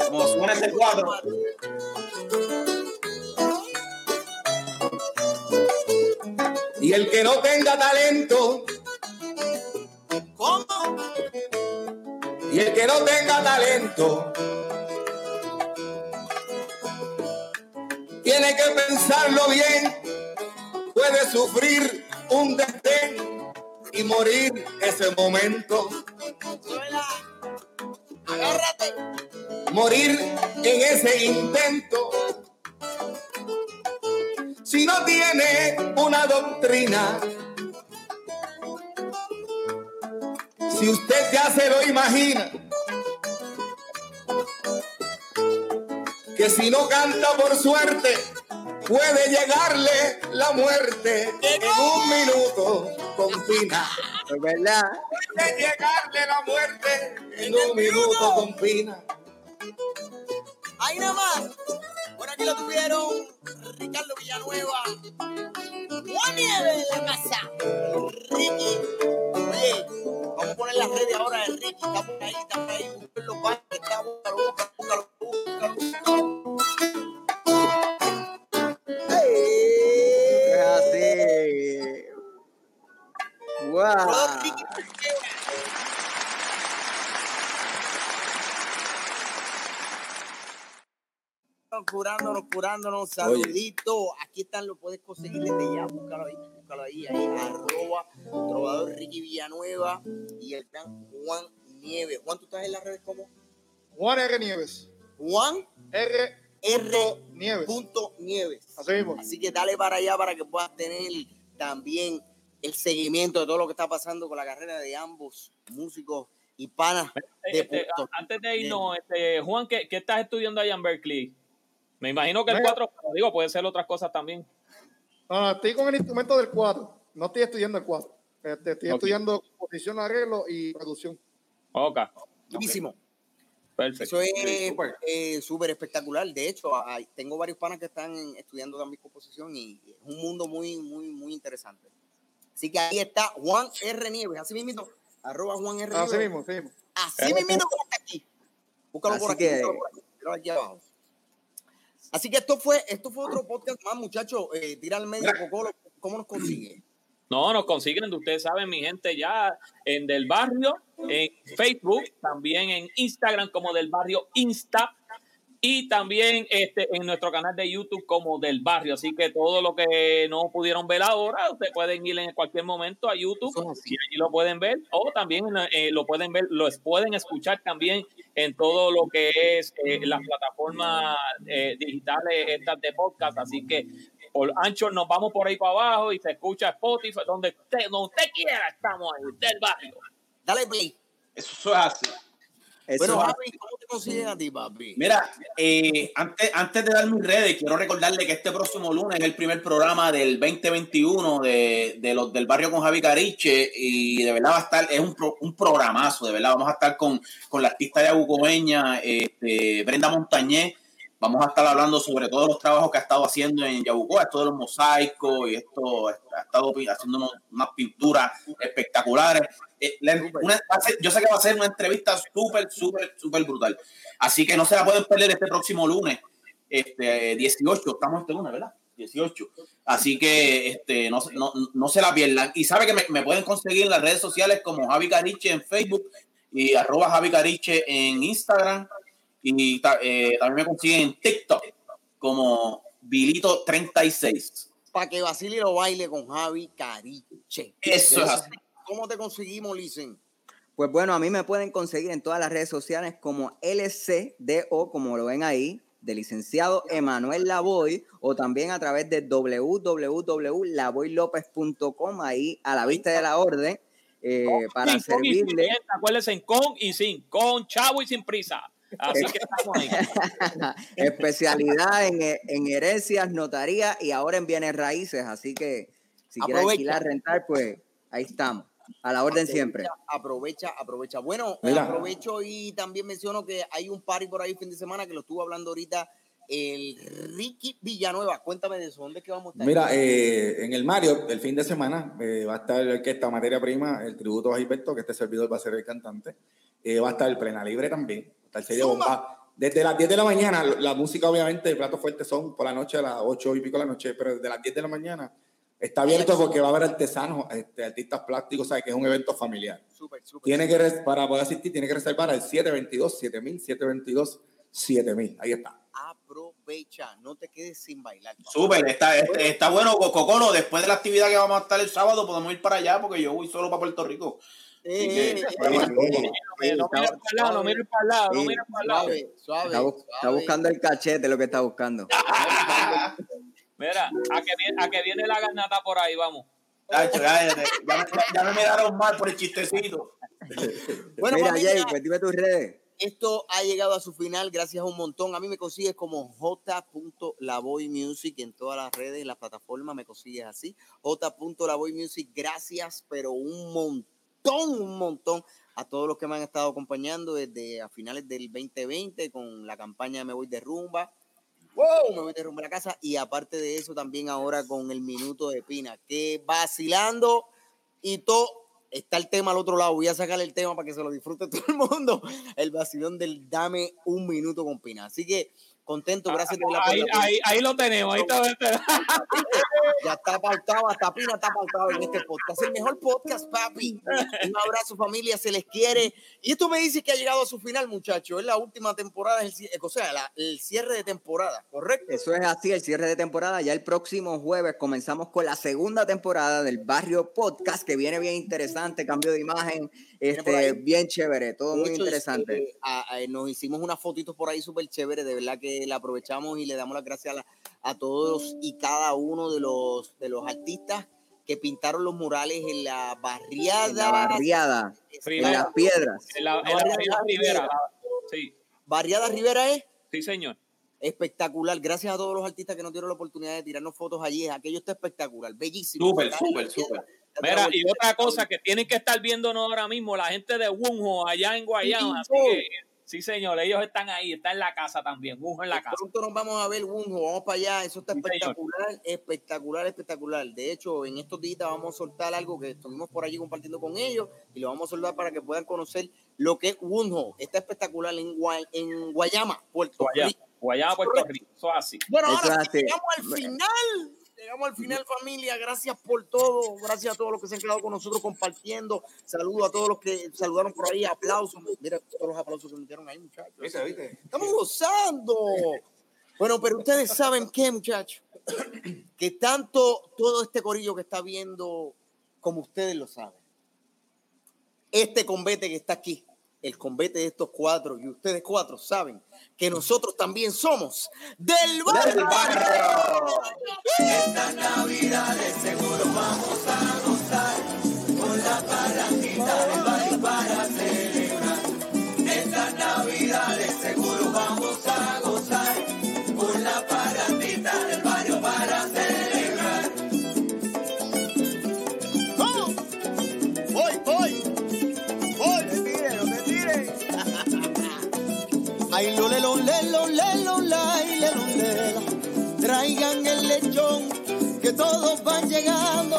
[SPEAKER 4] Como suena este cuadro.
[SPEAKER 7] Y el que no tenga talento,
[SPEAKER 2] ¿Cómo?
[SPEAKER 7] y el que no tenga talento, tiene que pensarlo bien, puede sufrir un desdén y morir ese momento.
[SPEAKER 2] Agárrate.
[SPEAKER 7] morir en ese intento. Si no tiene una doctrina, si usted ya se lo imagina, que si no canta por suerte, puede llegarle la muerte en un minuto con Pina.
[SPEAKER 6] Es verdad.
[SPEAKER 7] Puede llegarle la muerte en un minuto con Pina.
[SPEAKER 2] Ahí nada más. Por aquí lo tuvieron Ricardo Villanueva. Juan Nieves en la casa. Ricky. Oye, vamos a poner las redes ahora de Ricky. Está por ahí, está por ahí. Búsquenlo, está, búscalo, búscalo, búscalo, búscalo.
[SPEAKER 6] Es así. Wow.
[SPEAKER 2] Ricky. Curándonos, curándonos, saludito. Aquí están, lo puedes conseguir desde ya. Búscalo ahí, búscalo ahí, ahí. Arroba trovador Ricky Villanueva y el gran Juan Nieves. Juan, ¿tú estás en las redes como?
[SPEAKER 8] Juan R. Nieves.
[SPEAKER 2] Juan
[SPEAKER 8] R.
[SPEAKER 2] R.
[SPEAKER 8] Nieves. Nieves.
[SPEAKER 2] Punto Nieves.
[SPEAKER 8] Así mismo.
[SPEAKER 2] Así que dale para allá para que puedas tener también el seguimiento de todo lo que está pasando con la carrera de ambos músicos y panas de
[SPEAKER 3] Este, antes de irnos, este, Juan, ¿qué, qué estás estudiando allá en Berkeley? Me imagino que el
[SPEAKER 8] Mira.
[SPEAKER 3] 4, digo, puede ser otras cosas también.
[SPEAKER 8] No, no, estoy con el instrumento del 4. No estoy estudiando el 4. Este, estoy
[SPEAKER 3] Ok.
[SPEAKER 8] estudiando composición, arreglo y producción.
[SPEAKER 3] Ok,
[SPEAKER 2] Durísimo.
[SPEAKER 3] perfecto.
[SPEAKER 2] Eso es
[SPEAKER 7] Súper.
[SPEAKER 2] eh, súper espectacular. De hecho, hay- tengo varios panas que están estudiando también composición y es un mundo muy, muy, muy interesante. Así que ahí está Juan R. Nieves. Así mismo, arroba Juan R.
[SPEAKER 8] Así
[SPEAKER 2] Nieves.
[SPEAKER 8] mismo, así mismo.
[SPEAKER 2] Así mismo como está aquí. Búscalo por
[SPEAKER 6] Así
[SPEAKER 2] aquí.
[SPEAKER 6] que-
[SPEAKER 2] búscalo por aquí, aquí abajo. Así que esto fue, esto fue otro podcast más, muchachos. Eh, tira al medio, Cocolo. ¿Cómo nos consigue?
[SPEAKER 3] No, nos consiguen, ustedes saben, mi gente, ya en Del Barrio, en Facebook, también en Instagram como Del Barrio Insta y también este, en nuestro canal de YouTube como Del Barrio. Así que todo lo que no pudieron ver ahora, ustedes pueden ir en cualquier momento a YouTube y allí lo pueden ver o también eh, lo pueden ver, los pueden escuchar también en todo lo que es eh, las plataformas eh, digitales estas de podcast. Así que por Anchor nos vamos por ahí para abajo y se escucha Spotify, donde usted, donde usted quiera, estamos ahí, del barrio.
[SPEAKER 2] Dale play.
[SPEAKER 4] Eso es así.
[SPEAKER 6] Eso
[SPEAKER 2] Bueno, Javi, ¿cómo te
[SPEAKER 4] Mira, eh, antes, antes de dar mis redes, quiero recordarle que este próximo lunes es el primer programa del 2021 de, de los del barrio con Javi Cariche y de verdad va a estar, es un, pro- un programazo, de verdad, vamos a estar con, con la artista yabucobeña, este, Brenda Montañez, vamos a estar hablando sobre todos los trabajos que ha estado haciendo en Yabucoa, de los mosaicos y esto, ha estado haciendo unos- unas pinturas espectaculares. Eh, la- una- yo sé que va a ser una entrevista súper, súper, súper brutal. Así que no se la pueden perder este próximo lunes, este 18, estamos este lunes, ¿verdad? 18. Así que este, no, se- no, no se la pierdan. Y sabe que me, me pueden conseguir en las redes sociales como Javi Cariche en Facebook y arroba Javi Cariche en Instagram. Y eh, también me consiguen en TikTok como Vilito36.
[SPEAKER 2] Para que y lo baile con Javi Cariche.
[SPEAKER 4] Eso es así.
[SPEAKER 2] ¿Cómo te conseguimos, Listen?
[SPEAKER 6] Pues bueno, a mí me pueden conseguir en todas las redes sociales como LCDO, como lo ven ahí, de licenciado Emanuel Lavoy, o también a través de www.lavoylopez.com, ahí a la vista de la orden, eh, para servirle.
[SPEAKER 3] acuérdense, en con y sin, con chavo y sin prisa. Así que estamos ahí.
[SPEAKER 6] Especialidad en, en herencias, notaría y ahora en bienes raíces. Así que si quieren
[SPEAKER 2] Aprovecha.
[SPEAKER 6] alquilar, rentar, pues ahí estamos. A la orden siempre.
[SPEAKER 2] Aprovecha, aprovecha. Bueno,
[SPEAKER 7] Mira.
[SPEAKER 2] aprovecho y también menciono que hay un party por ahí fin de semana que lo estuvo hablando ahorita el Ricky Villanueva. Cuéntame de eso. ¿Dónde es que vamos a estar?
[SPEAKER 7] Mira, eh, en el Mario, el fin de semana, eh, va a estar la orquesta Materia Prima, el tributo a Gilberto, que este servidor va a ser el cantante. Eh, va a estar el Plena Libre también. Va a estar Serie
[SPEAKER 2] Zumba.
[SPEAKER 7] Bomba. Desde las 10 de la mañana, la música obviamente de platos fuertes son por la noche a las 8 y pico de la noche, pero desde las 10 de la mañana está abierto porque va a haber artesanos, este, artistas plásticos, ¿sabes? Que es un evento familiar.
[SPEAKER 2] Súper, súper.
[SPEAKER 7] Tiene que, para poder asistir, tiene que reservar al 722-7000, 722-7000. Ahí está.
[SPEAKER 2] Aprovecha. No te quedes sin bailar.
[SPEAKER 4] Súper, está, está, está bueno, Cocolo. Después de la actividad que vamos a estar el sábado, podemos ir para allá porque yo voy solo para Puerto Rico.
[SPEAKER 3] No, para el lado, no miren para el lado, no
[SPEAKER 6] Sí.
[SPEAKER 3] miren para el lado.
[SPEAKER 2] Suave, suave.
[SPEAKER 6] Está, bu- está
[SPEAKER 2] suave.
[SPEAKER 6] buscando el cachete, lo que está buscando.
[SPEAKER 3] Mira, a que, viene, a que viene la garnata por ahí, vamos.
[SPEAKER 4] Tacho, ya, ya, ya me, miraron mal por el chistecito.
[SPEAKER 2] Bueno,
[SPEAKER 6] Mira, Jay, pues dime tus redes.
[SPEAKER 2] Esto ha llegado a su final, gracias a un montón. A mí me consigues como j.lavoy music en todas las redes, en las plataformas, me consigues así. j.lavoy music, gracias, pero un montón, un montón a todos los que me han estado acompañando desde a finales del 2020 con la campaña Me Voy de Rumba. ¡Wow! Me voy de rumba a la casa. Y aparte de eso, también ahora con el minuto de Pina, que vacilando y todo está el tema al otro lado. Voy a sacar el tema para que se lo disfrute todo el mundo. El vacilón del dame un minuto con Pina. Así que contento, gracias de la
[SPEAKER 3] Ahí, ahí, ahí lo tenemos, ahí está.
[SPEAKER 2] Ya está pautado, hasta Pina está pautado en este podcast. El mejor podcast, papi. Un abrazo, familia, se les quiere. Y esto me dice que ha llegado a su final, muchachos. Es la última temporada, es el, o sea, la- el cierre de temporada, ¿correcto?
[SPEAKER 6] Eso es así, el cierre de temporada. Ya el próximo jueves comenzamos con la segunda temporada del Barrio Podcast, que viene bien interesante, cambio de imagen, este, bien chévere, todo muy interesante.
[SPEAKER 2] este, a- a- nos hicimos unas fotitos por ahí súper chéveres, de verdad que la aprovechamos y le damos las gracias a, la- a todos y cada uno de los, de los artistas que pintaron los murales en la barriada.
[SPEAKER 6] En la barriada, en las piedras.
[SPEAKER 3] En la, en la
[SPEAKER 2] Barriada Rivera.
[SPEAKER 3] Rivera. Sí,
[SPEAKER 2] Barriada Rivera es
[SPEAKER 3] sí, señor.
[SPEAKER 2] espectacular. Gracias a todos los artistas que nos dieron la oportunidad de tirarnos fotos allí. Aquello está espectacular, bellísimo.
[SPEAKER 4] Súper, súper, súper.
[SPEAKER 3] Mira, y otra cosa que tienen que estar viéndonos ahora mismo, la gente de Wunjo allá en Guayama. Así
[SPEAKER 2] Wunjo.
[SPEAKER 3] que, sí, señor, ellos están ahí, están en la casa también. Wunjo en la casa.
[SPEAKER 2] Pronto nos vamos a ver, Wunjo, vamos para allá. Eso está
[SPEAKER 3] Sí, señor.
[SPEAKER 2] espectacular, espectacular, espectacular. De hecho, en estos días vamos a soltar algo que estuvimos por allí compartiendo con ellos y lo vamos a soltar para que puedan conocer lo que es Wunjo. Está espectacular en, Gua- en Guayama, Puerto
[SPEAKER 3] Guayama,
[SPEAKER 2] Rico.
[SPEAKER 3] Guayama, Puerto Rico. Eso es así.
[SPEAKER 2] Bueno, ahora sí, llegamos al final. Llegamos al final, familia. Gracias por todo. Gracias a todos los que se han quedado con nosotros compartiendo. Saludo a todos los que saludaron por ahí. Aplausos. Mira todos los aplausos que metieron ahí, muchachos.
[SPEAKER 7] ¿Viste, viste?
[SPEAKER 2] Estamos gozando. Bueno, pero ustedes saben qué, muchachos. Que tanto todo este corillo que está viendo, como ustedes lo saben, este combate que está aquí, el combate de estos cuatro, y ustedes cuatro saben que nosotros también somos del barrio. ¿Cómo?
[SPEAKER 10] Que todos van llegando.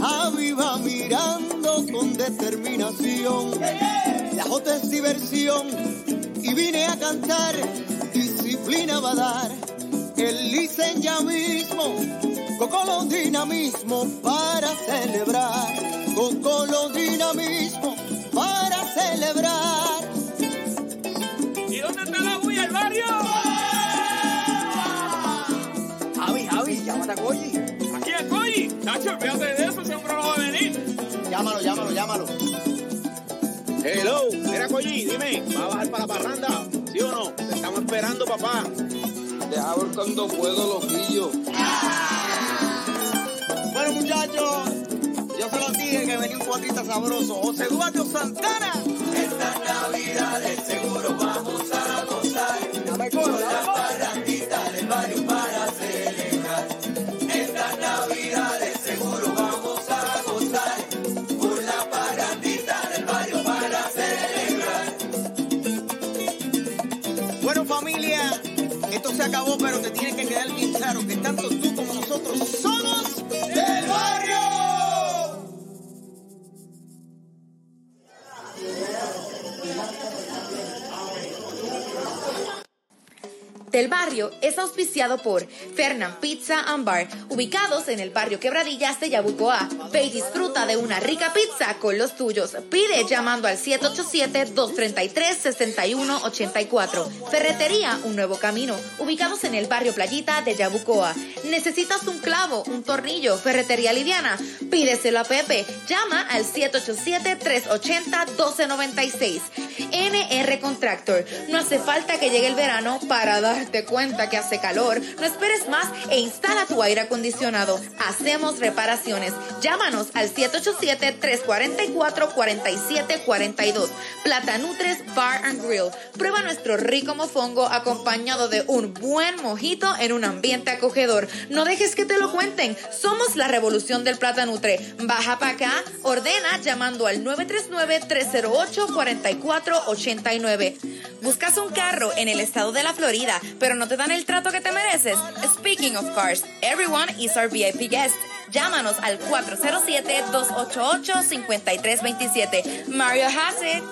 [SPEAKER 10] Javi va mirando con determinación. La jota es diversión y vine a cantar. Disciplina va a dar. El licen ya mismo, con dinamismo para celebrar. Con dinamismo para celebrar.
[SPEAKER 3] ¿Y dónde está la bulla, el barrio?
[SPEAKER 6] Javi, Javi, llámate a Goyi.
[SPEAKER 3] Nacho, olvídate de eso, ese hombre no va a venir.
[SPEAKER 2] Llámalo, llámalo, llámalo.
[SPEAKER 11] Hello, mira Coyi, dime, ¿va a bajar para la parranda? ¿Sí o no? Te estamos esperando, papá.
[SPEAKER 5] Deja ver cuando puedo, loquillo.
[SPEAKER 2] Bueno, muchachos, yo se los dije que venía un cuatrita sabroso. José Eduardo Santana.
[SPEAKER 6] Dame el coro, dame el coro.
[SPEAKER 2] Pero te tiene que quedar bien claro que tanto tú como nosotros somos del barrio.
[SPEAKER 1] Del barrio es auspiciado por Fernand Pizza and Bar, ubicados en el barrio Quebradillas de Yabucoa. Ve y disfruta de una rica pizza con los tuyos. Pide llamando al 787-233-6184. Ferretería Un Nuevo Camino, ubicados en el barrio Playita de Yabucoa. ¿Necesitas un clavo, un tornillo, ferretería liviana? Pídeselo a Pepe. Llama al 787-380-1296. NR Contractor. No hace falta que llegue el verano para darte cuenta que hace calor. No esperes más e instala tu aire acondicionado. Hacemos reparaciones. Llámanos al 787-344-4742. Plata Nutres Bar and Grill. Prueba nuestro rico mofongo acompañado de un buen mojito en un ambiente acogedor. No dejes que te lo cuenten. Somos la revolución del Plata Nutre. Baja para acá, ordena llamando al 939-308-4489. Buscas un carro en el estado de la Florida, pero no te dan el trato que te mereces. Speaking of cars, everyone is our VIP guest. Llámanos al 407-288-5327. Mario Hassett.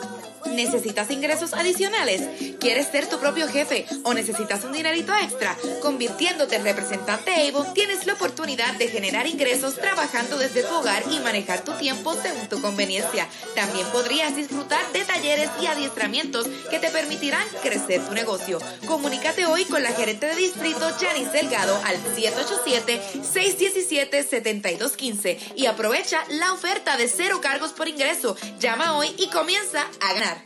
[SPEAKER 1] ¿Necesitas ingresos adicionales? ¿Quieres ser tu propio jefe o necesitas un dinerito extra? Convirtiéndote en representante Avon, tienes la oportunidad de generar ingresos trabajando desde tu hogar y manejar tu tiempo según tu conveniencia. También podrías disfrutar de talleres y adiestramientos que te permitirán crecer tu negocio. Comunícate hoy con la gerente de distrito Janice Delgado al 787-617-7215 y aprovecha la oferta de cero cargos por ingreso. Llama hoy y comienza a ganar.